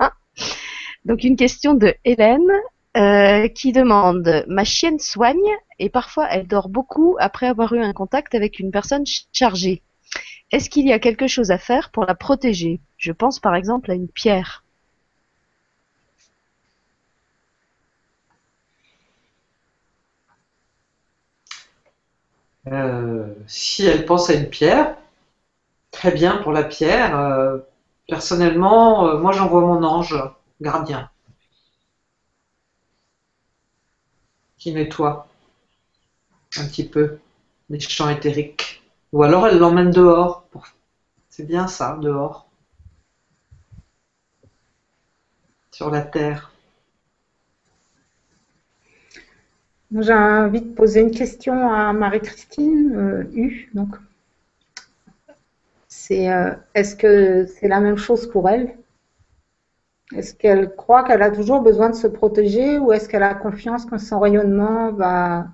Donc, une question de Hélène euh, qui demande Ma chienne soigne et parfois elle dort beaucoup après avoir eu un contact avec une personne chargée. Est-ce qu'il y a quelque chose à faire pour la protéger? Je pense par exemple à une pierre. Euh, si elle pense à une pierre, très bien pour la pierre. Euh, personnellement, euh, moi j'envoie mon ange gardien qui nettoie un petit peu les champs éthériques. Ou alors elle l'emmène dehors. C'est bien ça, dehors. Sur la terre. J'ai envie de poser une question à Marie-Christine euh, U. Donc, c'est euh, est-ce que c'est la même chose pour elle? Est-ce qu'elle croit qu'elle a toujours besoin de se protéger ou est-ce qu'elle a confiance que son rayonnement va,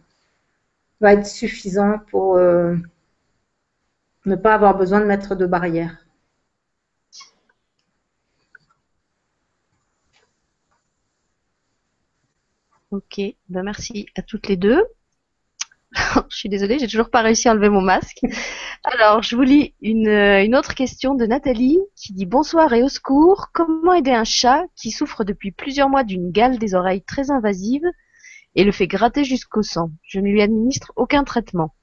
va être suffisant pour euh, ne pas avoir besoin de mettre de barrières? Ok, ben merci à toutes les deux. je suis désolée, j'ai toujours pas réussi à enlever mon masque. Alors, je vous lis une, une, autre question de Nathalie qui dit Bonsoir et au secours. Comment aider un chat qui souffre depuis plusieurs mois d'une gale des oreilles très invasive et le fait gratter jusqu'au sang? Je ne lui administre aucun traitement.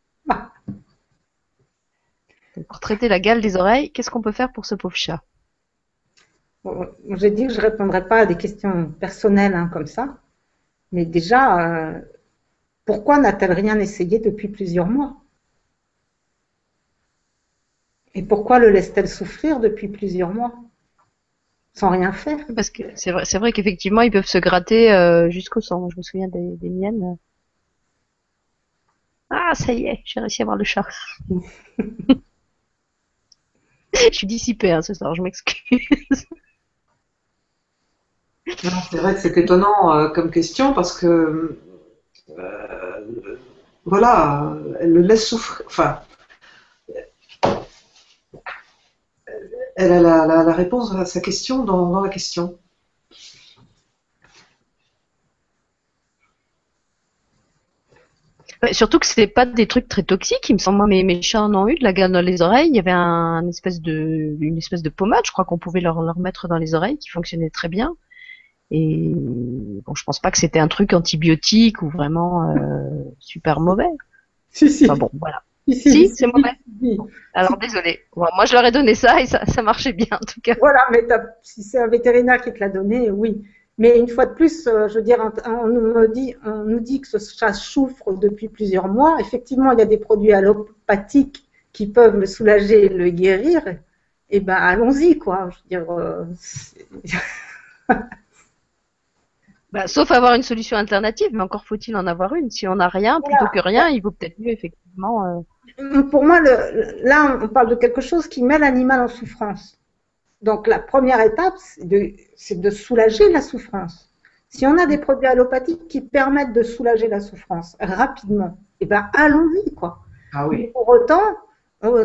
pour traiter la gale des oreilles, qu'est-ce qu'on peut faire pour ce pauvre chat? J'ai dit que je ne répondrais pas à des questions personnelles hein, comme ça. Mais déjà, euh, pourquoi n'a-t-elle rien essayé depuis plusieurs mois? Et pourquoi le laisse-t-elle souffrir depuis plusieurs mois? Sans rien faire Parce que c'est vrai, qu'effectivement ils peuvent se gratter euh, jusqu'au sang. Je me souviens des, miennes. Ah, ça y est, j'ai réussi à voir le chat. je suis dissipée hein, ce soir, je m'excuse. C'est vrai que c'est étonnant euh, comme question parce que euh, voilà, elle le laisse souffrir. Enfin, elle a la, réponse à sa question dans, la question. surtout que c'est pas des trucs très toxiques, il me semble. Moi, mes, en ont eu de la gamme dans les oreilles. Il y avait un, espèce de, une espèce de pommade, je crois qu'on pouvait leur mettre dans les oreilles, qui fonctionnait très bien. Et bon, je pense pas que c'était un truc antibiotique ou vraiment euh, super mauvais. Si, si. Enfin bon, voilà. Si, c'est mauvais. alors désolé. moi, je leur ai donné ça et ça, ça marchait bien en tout cas. Voilà, mais si c'est un vétérinaire qui te l'a donné, oui. Mais une fois de plus, euh, je veux dire, on nous dit, on nous dit que ce chat souffre depuis plusieurs mois. Effectivement, il y a des produits allopathiques qui peuvent le soulager et le guérir. Eh ben, allons-y, quoi. Je veux dire. Euh, Bah, sauf avoir une solution alternative, mais encore faut-il en avoir une. Si on n'a rien, plutôt que rien, il vaut peut-être mieux effectivement. Euh. Pour moi, le, là, on parle de quelque chose qui met l'animal en souffrance. Donc la première étape, c'est de, de, soulager la souffrance. Si on a des produits allopathiques qui permettent de soulager la souffrance rapidement, eh ben allons-y quoi. Ah oui. Pour autant,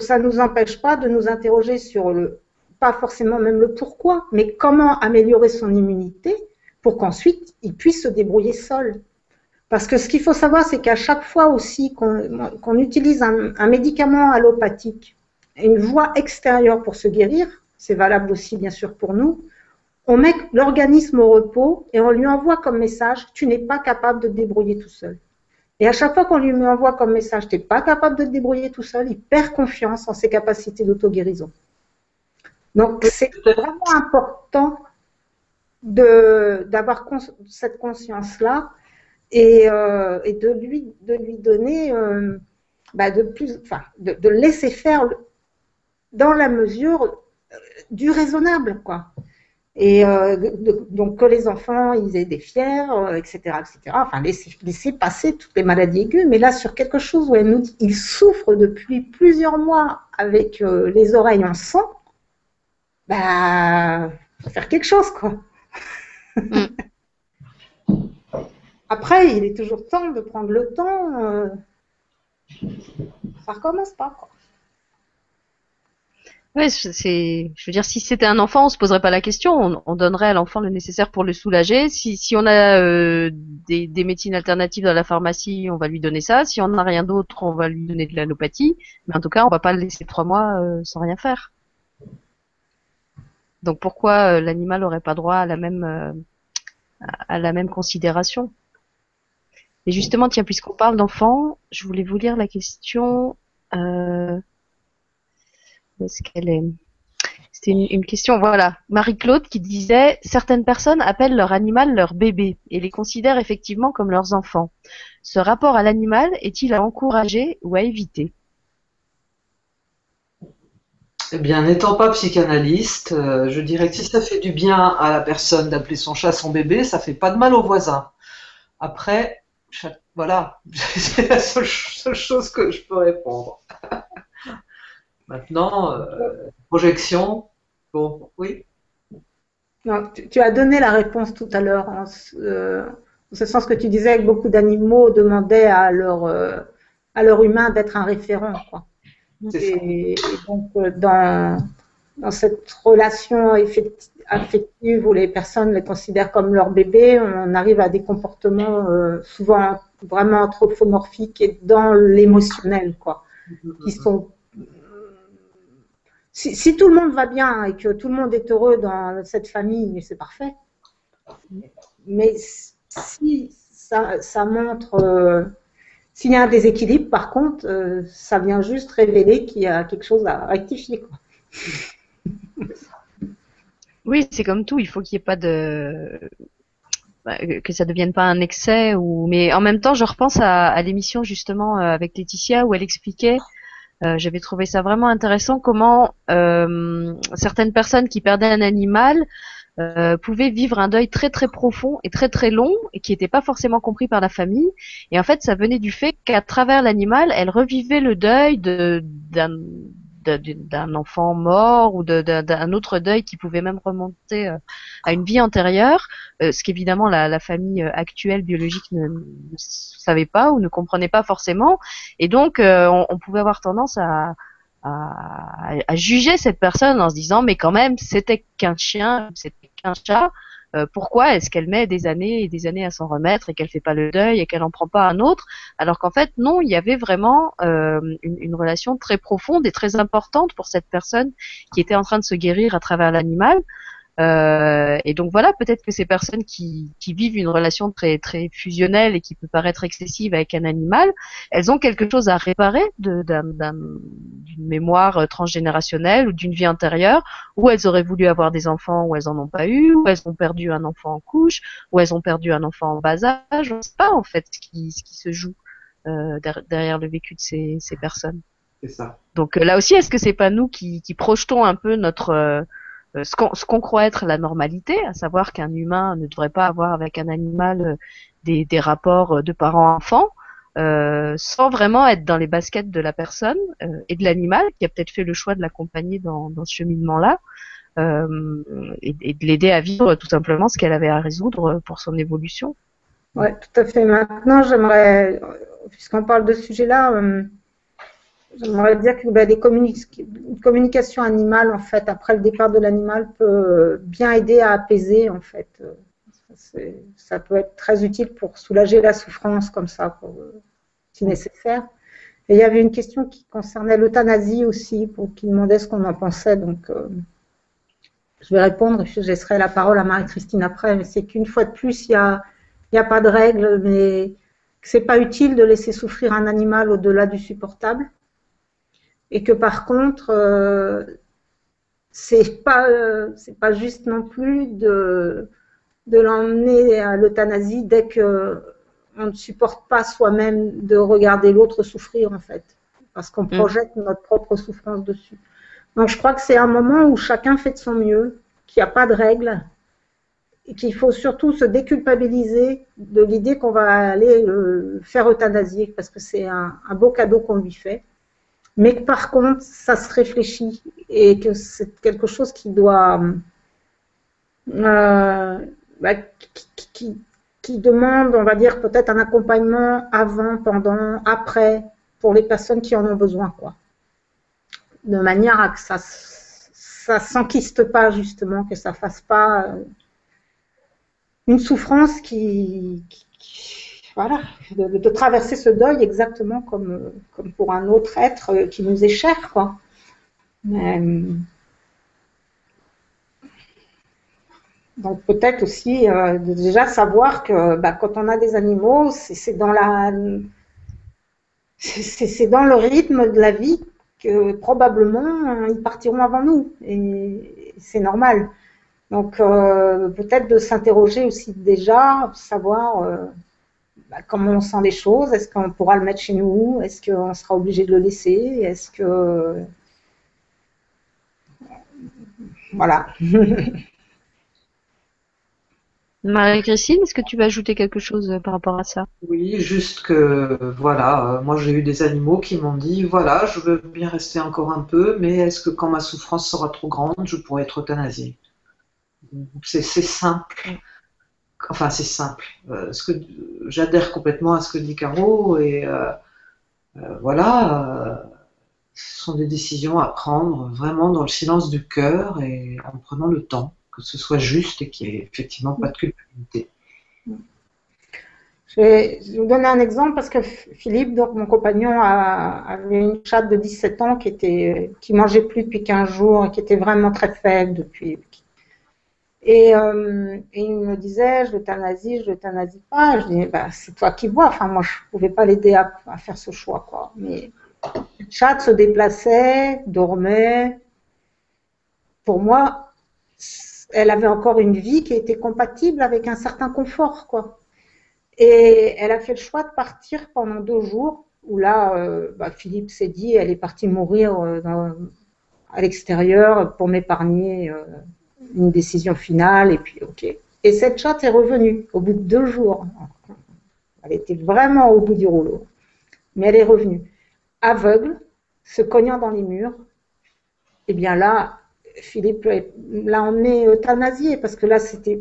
ça ne nous empêche pas de nous interroger sur le, pas forcément même le pourquoi, mais comment améliorer son immunité pour qu'ensuite il puisse se débrouiller seul. Parce que ce qu'il faut savoir, c'est qu'à chaque fois aussi qu'on utilise un, médicament allopathique, une voie extérieure pour se guérir, c'est valable aussi bien sûr pour nous, on met l'organisme au repos et on lui envoie comme message, tu n'es pas capable de te débrouiller tout seul. Et à chaque fois qu'on lui envoie comme message, tu n'es pas capable de te débrouiller tout seul, il perd confiance en ses capacités d'auto-guérison. Donc c'est vraiment important d'avoir cette conscience-là et, euh, et, de, lui, de lui donner, euh, bah de, plus, enfin, de, de, laisser faire dans la mesure euh, du raisonnable, quoi. Et donc que les enfants, ils aient des fièvres, etc., etc. Enfin, laisser, laisser, passer toutes les maladies aiguës. Mais là, sur quelque chose où elle nous souffre depuis plusieurs mois avec les oreilles en sang, bah, faut faire quelque chose, quoi. Mm. Après, il est toujours temps de prendre le temps. Euh, ça recommence pas, quoi. C'est, je veux dire, si c'était un enfant, on se poserait pas la question. On, donnerait à l'enfant le nécessaire pour le soulager. Si, on a euh, des, des, médecines alternatives dans la pharmacie, on va lui donner ça. Si on n'a rien d'autre, on va lui donner de l'allopathie. Mais en tout cas, on va pas le laisser trois mois euh, sans rien faire. Donc pourquoi euh, l'animal n'aurait pas droit à la même euh, à la même considération? Et justement, tiens, puisqu'on parle d'enfants, je voulais vous lire la question. Euh, où est-ce qu'elle est, C'était une, une, question, voilà. Marie-Claude qui disait certaines personnes appellent leur animal leur bébé et les considèrent effectivement comme leurs enfants. Ce rapport à l'animal est-il à encourager ou à éviter? Eh bien, n'étant pas psychanalyste, euh, je dirais que si ça fait du bien à la personne d'appeler son chat son bébé, ça fait pas de mal au voisin. Après, Voilà, c'est la seule, chose que je peux répondre. Maintenant, euh, projection, bon, oui. tu, as donné la réponse tout à l'heure, en, euh, ce sens que tu disais que beaucoup d'animaux demandaient à leur, à leur humain d'être un référent. Quoi. Et, et, donc, dans, dans cette relation affective où les personnes les considèrent comme leur bébé, on arrive à des comportements souvent vraiment anthropomorphiques et dans l'émotionnel, quoi, qui sont si, tout le monde va bien et que tout le monde est heureux dans cette famille, c'est parfait. Mais si ça, montre, euh, s'il y a un déséquilibre, par contre, euh, ça vient juste révéler qu'il y a quelque chose à rectifier. Oui, c'est comme tout, il faut qu'il n'y ait pas de bah, que ça devienne pas un excès ou mais en même temps je repense à, l'émission justement euh, avec Laetitia où elle expliquait euh, j'avais trouvé ça vraiment intéressant comment certaines personnes qui perdaient un animal pouvaient vivre un deuil très très profond et très très long et qui n'était pas forcément compris par la famille et en fait ça venait du fait qu'à travers l'animal elle revivait le deuil de d'un d'un enfant mort ou d'un autre deuil qui pouvait même remonter euh, à une vie antérieure, euh, ce qu'évidemment la, la, famille euh, actuelle biologique ne, savait pas ou ne comprenait pas forcément. Et donc, on, on, pouvait avoir tendance à, à, à, juger cette personne en se disant, mais quand même, c'était qu'un chien, qu'un chat. Euh, pourquoi est-ce qu'elle met des années et des années à s'en remettre et qu'elle fait pas le deuil et qu'elle en prend pas un autre alors qu'en fait non il y avait vraiment euh, une, une, relation très profonde et très importante pour cette personne qui était en train de se guérir à travers l'animal euh, et donc voilà, peut-être que ces personnes qui, qui, vivent une relation très très fusionnelle et qui peut paraître excessive avec un animal, elles ont quelque chose à réparer d'une mémoire transgénérationnelle ou d'une vie antérieure où elles auraient voulu avoir des enfants où elles en ont pas eu, où elles ont perdu un enfant en couche, où elles ont perdu un enfant en bas âge. On ne sait pas en fait ce qui, ce qui se joue euh, derrière le vécu de ces, ces personnes. C'est ça. Donc euh, là aussi, est-ce que c'est pas nous qui, qui projetons un peu notre ce qu'on croit être la normalité, à savoir qu'un humain ne devrait pas avoir avec un animal euh, des, des rapports euh, de parents-enfants, euh, sans vraiment être dans les baskets de la personne et de l'animal qui a peut-être fait le choix de l'accompagner dans, dans ce cheminement-là euh, et, et, de l'aider à vivre tout simplement ce qu'elle avait à résoudre pour son évolution. Oui, tout à fait. Maintenant, j'aimerais, puisqu'on parle de ce sujet-là, J'aimerais dire que ben, une communication animale, en fait, après le départ de l'animal, peut bien aider à apaiser, en fait. Ça peut être très utile pour soulager la souffrance, comme ça, si nécessaire. Et il y avait une question qui concernait l'euthanasie aussi, pour qui demandait ce qu'on en pensait. Donc, euh, je vais répondre, je laisserai la parole à Marie-Christine après. Mais c'est qu'une fois de plus, il n'y a, y a pas de règle, mais c'est pas utile de laisser souffrir un animal au-delà du supportable et que par contre, euh, c'est pas euh, c'est pas juste non plus de de l'emmener à l'euthanasie dès que on ne supporte pas soi-même de regarder l'autre souffrir en fait, parce qu'on mm. projette notre propre souffrance dessus. Donc je crois que c'est un moment où chacun fait de son mieux, qu'il n'y a pas de règles, et qu'il faut surtout se déculpabiliser de l'idée qu'on va aller le faire euthanasier, parce que c'est un, un beau cadeau qu'on lui fait mais que par contre, ça se réfléchit et que c'est quelque chose qui doit. Euh, bah, qui, qui, demande, on va dire, peut-être un accompagnement avant, pendant, après, pour les personnes qui en ont besoin, quoi. De manière à que ça ça s'enquiste pas, justement, que ça fasse pas euh, une souffrance qui, voilà, de, traverser ce deuil exactement comme, comme pour un autre être qui nous est cher, quoi. Euh, donc peut-être aussi euh, de déjà savoir que bah, quand on a des animaux, c'est dans la c'est dans le rythme de la vie que probablement ils partiront avant nous et c'est normal. Donc euh, peut-être de s'interroger aussi déjà, savoir bah, comment on sent les choses, est-ce qu'on pourra le mettre chez nous, est-ce qu'on sera obligé de le laisser, est-ce que... Voilà. Marie-Christine, est-ce que tu veux ajouter quelque chose par rapport à ça? Oui, juste que, voilà, moi j'ai eu des animaux qui m'ont dit, voilà, je veux bien rester encore un peu, mais est-ce que quand ma souffrance sera trop grande, je pourrais être euthanasié C'est simple. Enfin, c'est simple. Euh, ce que j'adhère complètement à ce que dit Caro et euh, euh, voilà, ce sont des décisions à prendre vraiment dans le silence du cœur et en prenant le temps, que ce soit juste et qu'il n'y ait effectivement pas de culpabilité. Je vais, vous donner un exemple parce que Philippe, donc mon compagnon, avait une chatte de 17 ans qui était, qui mangeait plus depuis 15 jours et qui était vraiment très faible depuis, euh, et, il me disait, je l'euthanasie, je l'euthanasie pas. Je dis, bah, c'est toi qui vois. Enfin, moi, je pouvais pas l'aider à, faire ce choix, quoi. Mais le chat se déplaçait, dormait. Pour moi, elle avait encore une vie qui était compatible avec un certain confort, quoi. Et elle a fait le choix de partir pendant deux jours, où là, euh, bah, Philippe s'est dit, elle est partie mourir euh, à l'extérieur pour m'épargner une décision finale, et puis ok. Et cette chatte est revenue au bout de deux jours. Elle était vraiment au bout du rouleau. Mais elle est revenue. Aveugle, se cognant dans les murs. Et eh bien là, Philippe l'a emmené euthanasié parce que là, c'était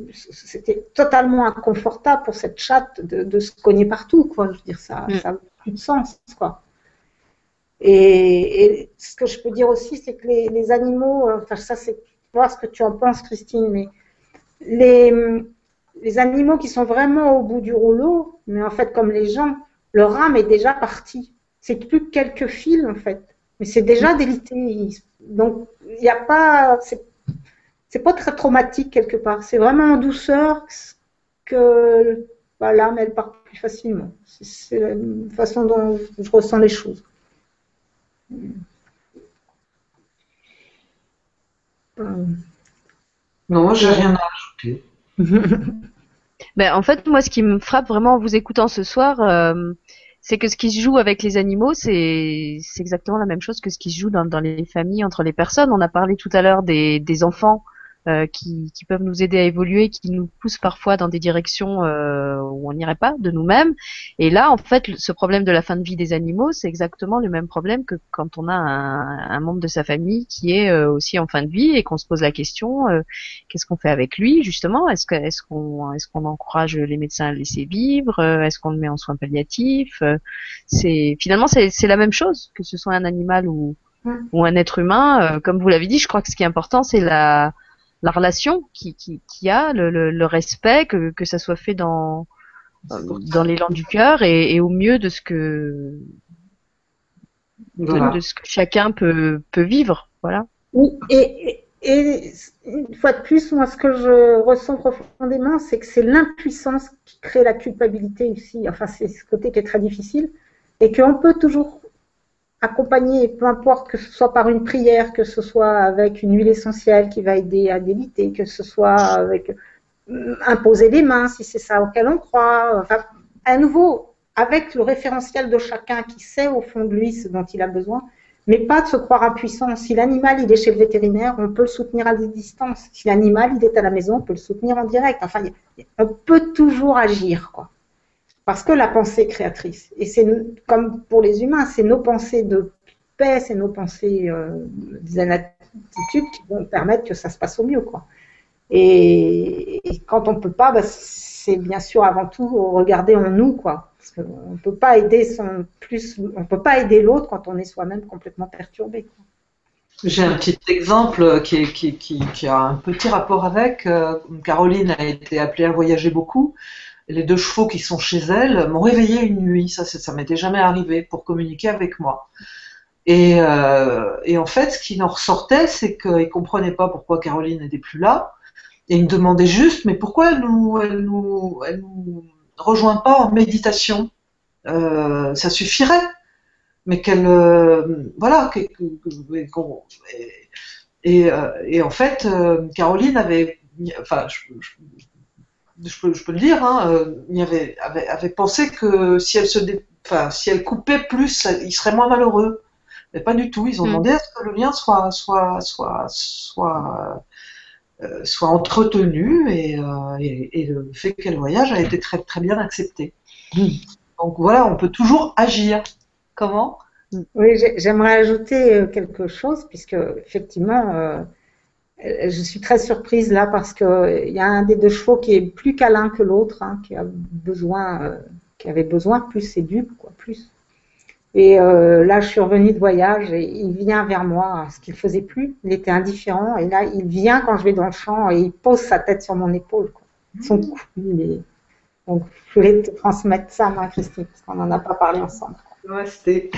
totalement inconfortable pour cette chatte de, se cogner partout. Quoi. Je veux dire, ça n'a mm. plus de sens. Quoi. Et, ce que je peux dire aussi, c'est que les, les animaux, euh, enfin, ça, c'est voir ce que tu en penses, Christine, mais les, les animaux qui sont vraiment au bout du rouleau, mais en fait, comme les gens, leur âme est déjà partie. C'est plus que quelques fils, en fait. Mais c'est déjà délité. Donc, il n'y a pas. C'est pas très traumatique, quelque part. C'est vraiment en douceur que bah, l'âme, elle part plus facilement. C'est la façon dont je ressens les choses. Non, j'ai rien à ajouter. ben, en fait, moi, ce qui me frappe vraiment en vous écoutant ce soir, euh, c'est que ce qui se joue avec les animaux, c'est exactement la même chose que ce qui se joue dans, les familles, entre les personnes. On a parlé tout à l'heure des enfants euh, qui, qui, peuvent nous aider à évoluer, qui nous poussent parfois dans des directions euh, où on n'irait pas de nous-mêmes. Et là, en fait, ce problème de la fin de vie des animaux, c'est exactement le même problème que quand on a un, un membre de sa famille qui est euh, aussi en fin de vie et qu'on se pose la question euh, qu'est-ce qu'on fait avec lui justement? Est-ce qu'on est-ce qu'on encourage les médecins à le laisser vivre? Est-ce qu'on le met en soins palliatifs? C'est finalement c'est la même chose que ce soit un animal ou mmh. ou un être humain. comme vous l'avez dit, je crois que ce qui est important, c'est la la relation qui, qui, qui a, le, le, respect, que, que ça soit fait dans, dans l'élan du cœur et, et, au mieux de ce que de, ce que chacun peut, peut vivre. Voilà. Oui, et, et une fois de plus, moi, ce que je ressens profondément, c'est que c'est l'impuissance qui crée la culpabilité ici. Enfin, c'est ce côté qui est très difficile. Et qu'on peut toujours accompagner, peu importe que ce soit par une prière, que ce soit avec une huile essentielle qui va aider à déliter, que ce soit avec euh, imposer les mains si c'est ça auquel on croit. Enfin, à nouveau, avec le référentiel de chacun qui sait au fond de lui ce dont il a besoin, mais pas de se croire impuissant. Si l'animal il est chez le vétérinaire, on peut le soutenir à distance. Si l'animal il est à la maison, on peut le soutenir en direct. Enfin, on peut toujours agir, quoi. Parce que la pensée créatrice. Et c'est comme pour les humains, c'est nos pensées de paix, c'est nos pensées euh, qui vont permettre que ça se passe au mieux. Quoi. Et, quand on ne peut pas, bah, c'est bien sûr avant tout regarder en nous. Quoi. Parce ne peut pas aider plus, on peut pas aider l'autre quand on est soi-même complètement perturbé. J'ai un petit exemple qui, a un petit rapport avec. Euh, Caroline a été appelée à voyager beaucoup les deux chevaux qui sont chez elle m'ont réveillé une nuit. Ça, ça m'était jamais arrivé pour communiquer avec moi. Et, euh, en fait, ce qui en ressortait, c'est qu'ils ne comprenaient pas pourquoi Caroline n'était plus là. Et ils me demandaient juste, mais pourquoi elle nous, elle nous, rejoint pas en méditation? Euh, Ça suffirait. Mais qu'elle, euh, voilà, et, et, en fait, Caroline avait, enfin, peux, je peux le dire, hein, euh, avait, avait, pensé que si elle, se enfin, si elle coupait plus, il serait moins malheureux. Mais pas du tout. Ils ont mm. demandé à ce que le lien soit, soit, soit, soit euh, soit entretenue et, et, le fait qu'elle voyage a été très, très bien accepté. Donc voilà, on peut toujours agir. Comment? Oui, j'aimerais ajouter quelque chose, puisque effectivement, je suis très surprise là parce qu'il y a un des deux chevaux qui est plus câlin que l'autre, hein, besoin, qui avait besoin plus séduit, quoi, plus. Et euh, là, je suis revenue de voyage et il vient vers moi, ce qu'il faisait plus. Il était indifférent. Et là, il vient quand je vais dans le champ et il pose sa tête sur mon épaule. Quoi. Son cou. Donc, je voulais te transmettre ça, moi, Christine, parce qu'on n'en a pas parlé ensemble. Ouais, c'était.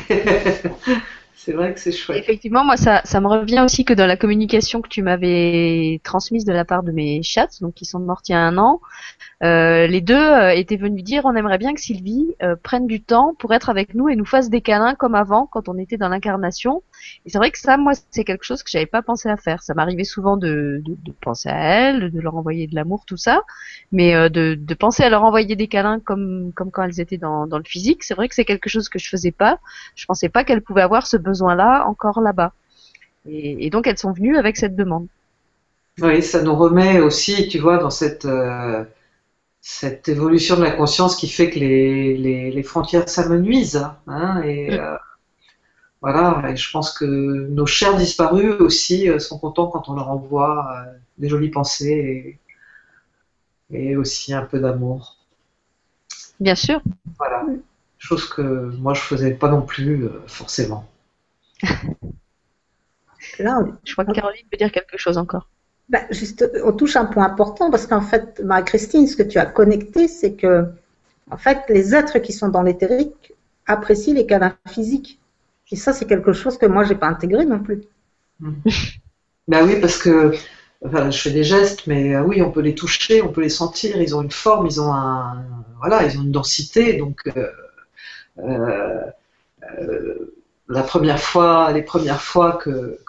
C'est vrai que c'est chouette. Effectivement, moi, ça, me revient aussi que dans la communication que tu m'avais transmise de la part de mes chats, donc qui sont morts il y a un an, euh, les deux euh, étaient venus dire on aimerait bien que Sylvie euh, prenne du temps pour être avec nous et nous fasse des câlins comme avant quand on était dans l'incarnation. Et c'est vrai que ça, moi, c'est quelque chose que j'avais pas pensé à faire. Ça m'arrivait souvent de, penser à elles, de leur envoyer de l'amour, tout ça, mais de, penser à leur envoyer des câlins comme quand elles étaient dans, le physique, c'est vrai que c'est quelque chose que je faisais pas. Je pensais pas qu'elles pouvaient avoir ce besoin-là encore là-bas. Et, donc elles sont venues avec cette demande. Oui, ça nous remet aussi, tu vois, dans cette cette évolution de la conscience qui fait que les, les, frontières s'amenuisent. Hein, et mm. euh, voilà, et je pense que nos chers disparus aussi euh, sont contents quand on leur envoie euh, des jolies pensées et, et aussi un peu d'amour. Bien sûr. Voilà, chose que moi je faisais pas non plus forcément. Là, je crois que Caroline peut dire quelque chose encore. Ben, juste, on touche un point important parce qu'en fait, Marie-Christine, ce que tu as connecté, c'est que, en fait, les êtres qui sont dans l'éthérique apprécient les câlins physiques. Et ça, c'est quelque chose que moi, j'ai pas intégré non plus. Ben oui, parce que je fais des gestes, mais euh, oui, on peut les toucher, on peut les sentir. Ils ont une forme, ils ont un, voilà, ils ont une densité. Donc, euh, euh, la première fois, les premières fois que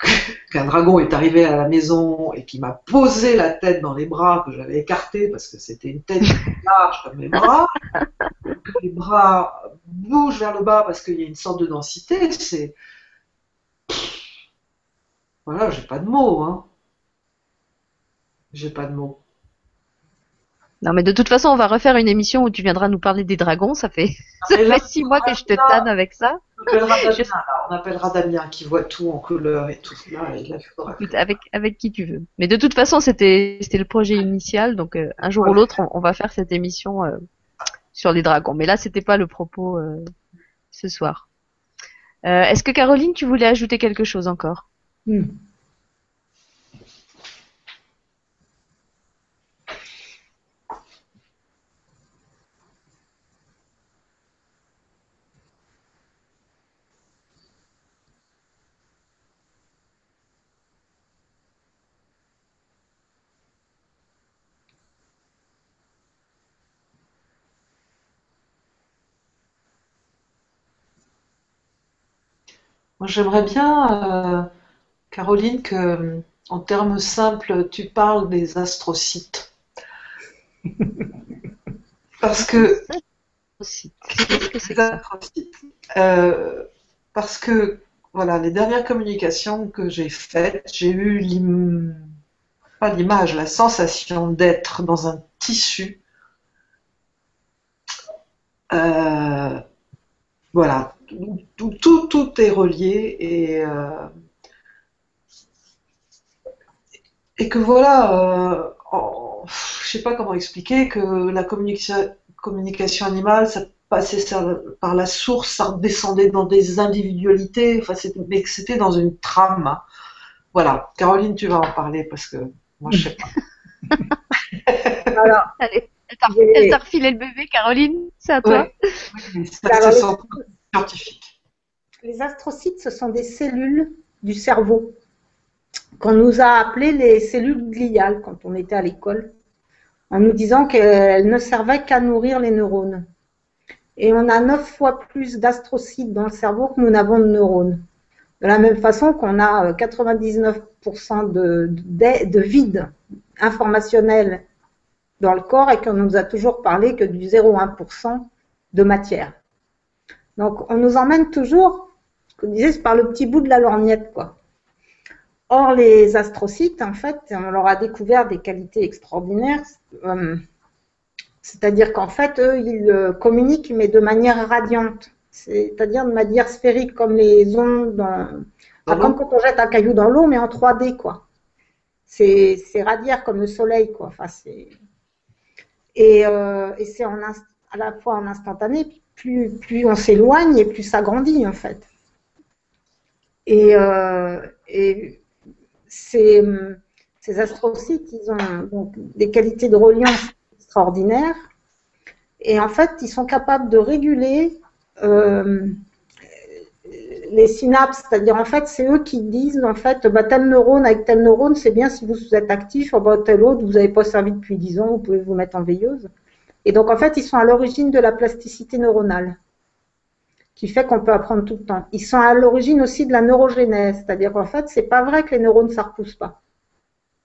qu'un dragon est arrivé à la maison et qui m'a posé la tête dans les bras que j'avais écarté parce que c'était une tête large comme mes bras, que les bras bougent vers le bas parce qu'il y a une sorte de densité, c'est voilà, j'ai pas de mots, hein. J'ai pas de mots. Non, mais de toute façon, on va refaire une émission où tu viendras nous parler des dragons. Ça fait, ça fait six mois que je te tanne avec ça. On appellera, Damien, qui voit tout en couleur et tout. avec, avec qui tu veux. Mais de toute façon, c'était le projet initial. Donc, euh, un jour ou l'autre, on, va faire cette émission euh, sur les dragons. Mais là, c'était pas le propos euh, ce soir. Est-ce que Caroline, tu voulais ajouter quelque chose encore? Hmm. Moi, j'aimerais bien, euh, Caroline, que, en termes simples, tu parles des astrocytes. Parce que. Euh, parce que, voilà, les dernières communications que j'ai faites, j'ai eu l'image, la sensation d'être dans un tissu. Euh, voilà, tout, tout, tout, est relié et, euh, et que voilà, euh, je sais pas comment expliquer, que la communication, communication animale, ça passait par la source, ça descendait dans des individualités, enfin, mais que c'était dans une trame. Voilà, Caroline, tu vas en parler parce que moi, je sais pas. Alors, Allez, elle t'a refilé le bébé, Caroline, c'est à toi. Oui, les astrocytes, ce sont des cellules du cerveau qu'on nous a appelées les cellules gliales quand on était à l'école, en nous disant qu'elles ne servaient qu'à nourrir les neurones. Et on a neuf fois plus d'astrocytes dans le cerveau que nous n'avons de neurones. De la même façon qu'on a 99% euh, de, de, vide informationnel dans le corps et qu'on nous a toujours parlé que du 0,1% de matière. Donc, on nous emmène toujours, ce qu'on disait, c'est par le petit bout de la lorgnette, quoi. Or, les astrocytes, en fait, on leur a découvert des qualités extraordinaires. Euh, c'est-à-dire qu'en fait, eux, ils euh, communiquent, mais de manière radiante. C'est-à-dire de manière sphérique, comme les ondes dans... comme quand on jette un caillou dans l'eau, mais en 3D, quoi. C'est radiaire comme le soleil, quoi. Enfin, et, euh, et c'est à la fois en instantané, plus, on s'éloigne et plus ça grandit, en fait. Et, et ces, astrocytes, ils ont des qualités de reliance extraordinaires. Et en fait, ils sont capables de réguler euh, les synapses, c'est-à-dire en fait, c'est eux qui disent en fait, bah, tel neurone avec tel neurone, c'est bien si vous êtes actif, tel autre, vous n'avez pas servi depuis 10 ans, vous pouvez vous mettre en veilleuse. Et donc en fait, ils sont à l'origine de la plasticité neuronale qui fait qu'on peut apprendre tout le temps. Ils sont à l'origine aussi de la neurogénèse, c'est-à-dire qu'en fait, c'est pas vrai que les neurones ça repousse pas.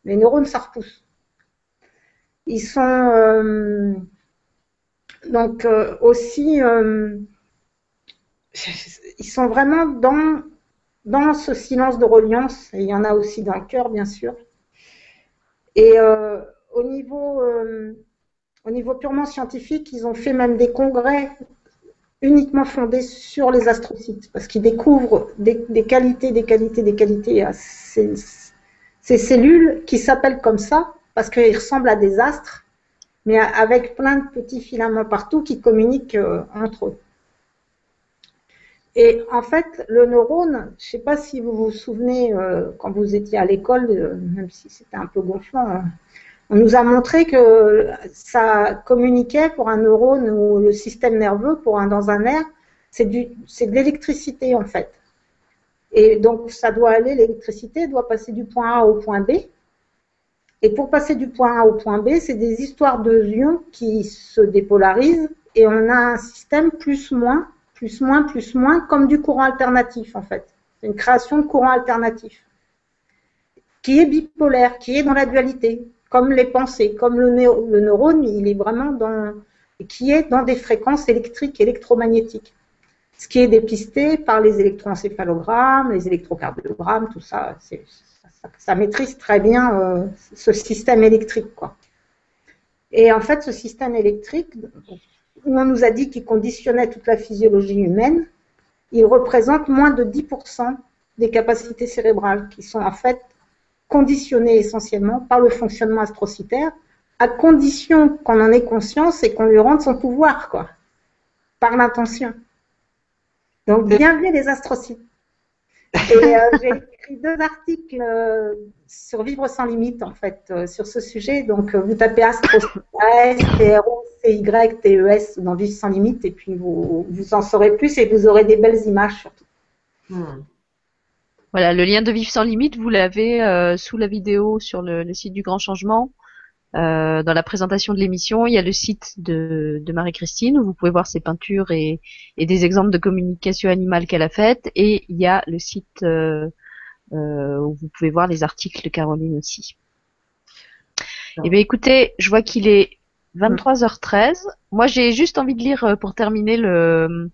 Les neurones ça repousse. Ils sont euh, donc euh, aussi, euh, ils sont vraiment dans dans ce silence de reliance. Et il y en a aussi dans le cœur, bien sûr. Et au niveau au niveau purement scientifique, ils ont fait même des congrès uniquement fondé sur les astrocytes, parce qu'ils découvrent des, qualités, des qualités, des qualités à ces, cellules qui s'appellent comme ça, parce qu'ils ressemblent à des astres, mais avec plein de petits filaments partout qui communiquent euh, entre eux. Et en fait, le neurone, je ne sais pas si vous vous souvenez, euh, quand vous étiez à l'école, euh, même si c'était un peu gonflant, hein, on nous a montré que ça communiquait pour un neurone ou le système nerveux, pour un, dans un nerf, c'est de l'électricité en fait. Et donc ça doit aller, l'électricité doit passer du point A au point B. Et pour passer du point A au point B, c'est des histoires de ions qui se dépolarisent et on a un système plus-moins, plus-moins, plus-moins, comme du courant alternatif en fait. C'est une création de courant alternatif qui est bipolaire, qui est dans la dualité comme les pensées, comme le, neurone, il est vraiment dans, qui est dans des fréquences électriques, électromagnétiques. Ce qui est dépisté par les électroencéphalogrammes, les électrocardiogrammes, tout ça, ça, maîtrise très bien euh, ce système électrique. Quoi. Et en fait, ce système électrique, on nous a dit qu'il conditionnait toute la physiologie humaine, il représente moins de 10% des capacités cérébrales, qui sont en fait conditionné essentiellement par le fonctionnement astrocytaire, à condition qu'on en ait conscience et qu'on lui rende son pouvoir, quoi, par l'intention. Donc, bienvenue les astrocytes. Et euh, j'ai écrit deux articles euh, sur Vivre sans limite, en fait, euh, sur ce sujet. Donc, vous tapez astrocytes, A-S-T-R-O-C-Y-T-E-S dans Vivre sans limite, et puis vous, vous en saurez plus et vous aurez des belles images surtout. Hmm. Voilà, le lien de Vivre sans limite, vous l'avez euh, sous la vidéo sur le, site du Grand Changement. Euh, dans la présentation de l'émission, il y a le site de, Marie-Christine où vous pouvez voir ses peintures et, des exemples de communication animale qu'elle a faites. Et il y a le site euh, où vous pouvez voir les articles de Caroline aussi. Eh bien, écoutez, je vois qu'il est 23h13. Moi, j'ai juste envie de lire pour terminer le,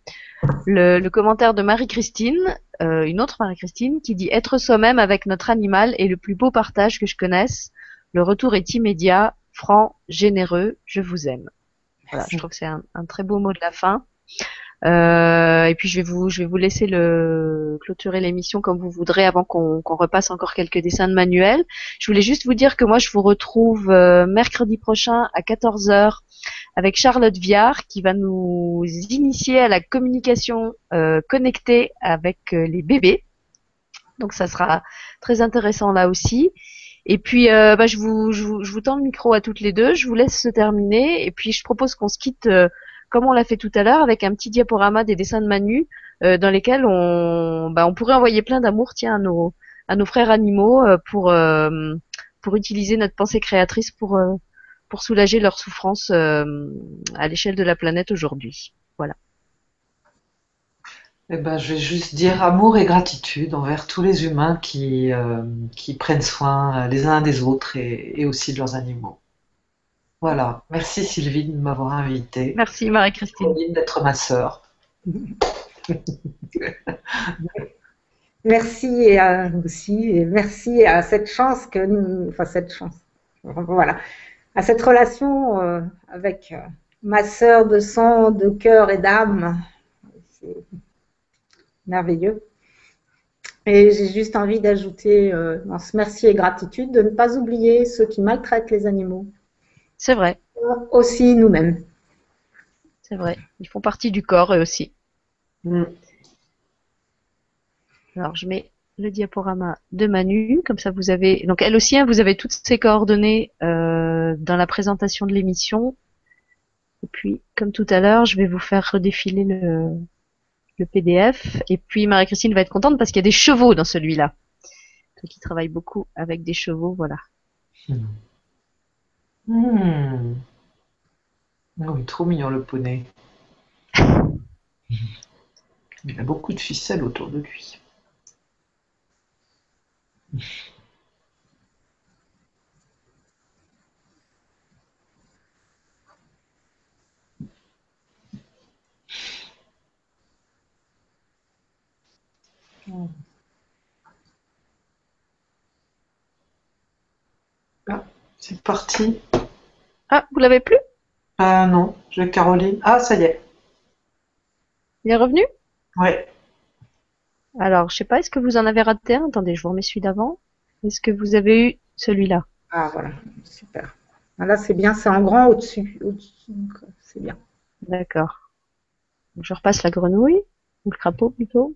le, le commentaire de Marie-Christine, euh, une autre Marie-Christine, qui dit Être soi-même avec notre animal est le plus beau partage que je connaisse. Le retour est immédiat, franc, généreux, je vous aime. Voilà, je trouve que c'est un, un, très beau mot de la fin. Euh, et puis je vais vous, je vais vous laisser le clôturer l'émission comme vous voudrez avant qu'on repasse encore quelques dessins de manuel. Je voulais juste vous dire que moi je vous retrouve euh, mercredi prochain à 14h avec Charlotte Viard qui va nous initier à la communication euh, connectée avec euh, les bébés. Donc ça sera très intéressant là aussi. Et puis euh, bah, je, vous, je, vous, je, vous, tends le micro à toutes les deux, je vous laisse se terminer et puis je propose qu'on se quitte comme on l'a fait tout à l'heure avec un petit diaporama des dessins de Manu dans lesquels on, bah, on pourrait envoyer plein d'amour tiens à nos, à nos frères animaux pour, pour utiliser notre pensée créatrice pour pour soulager leur souffrance euh, à l'échelle de la planète aujourd'hui. Voilà. Eh ben, je vais juste dire amour et gratitude envers tous les humains qui, euh, qui prennent soin les uns des autres et, aussi de leurs animaux. Voilà. Merci Sylvie de m'avoir invité. Merci Marie-Christine. d'être ma sœur. merci à aussi, et merci à cette chance que nous, enfin cette chance, voilà, à cette relation euh, avec euh, ma sœur de sang, de cœur et d'âme. C'est merveilleux. Et j'ai juste envie d'ajouter euh, dans ce merci et gratitude de ne pas oublier ceux qui maltraitent les animaux. C'est vrai. Aussi nous-mêmes. C'est vrai. Ils font partie du corps eux aussi. Mm. Alors je mets le diaporama de Manu, comme ça vous avez. Donc elle aussi, hein, vous avez toutes ses coordonnées euh, dans la présentation de l'émission. Et puis, comme tout à l'heure, je vais vous faire redéfiler le, le PDF. Et puis Marie-Christine va être contente parce qu'il y a des chevaux dans celui-là. Toi qui travaille beaucoup avec des chevaux, voilà. Oh, il est trop mignon le poney. Il a beaucoup de ficelles autour de lui. Ah, c'est parti. Ah, vous l'avez plus? Ah non, j'ai Caroline. Ah, ça y est. Il est revenu? Ouais. Alors, je sais pas, est-ce que vous en avez raté un? Attendez, je vous remets celui d'avant. Est-ce que vous avez eu celui-là? Ah voilà, super. Ah, Là c'est bien, c'est en grand au-dessus. euh, c'est bien. D'accord. Je repasse la grenouille, ou le crapaud plutôt.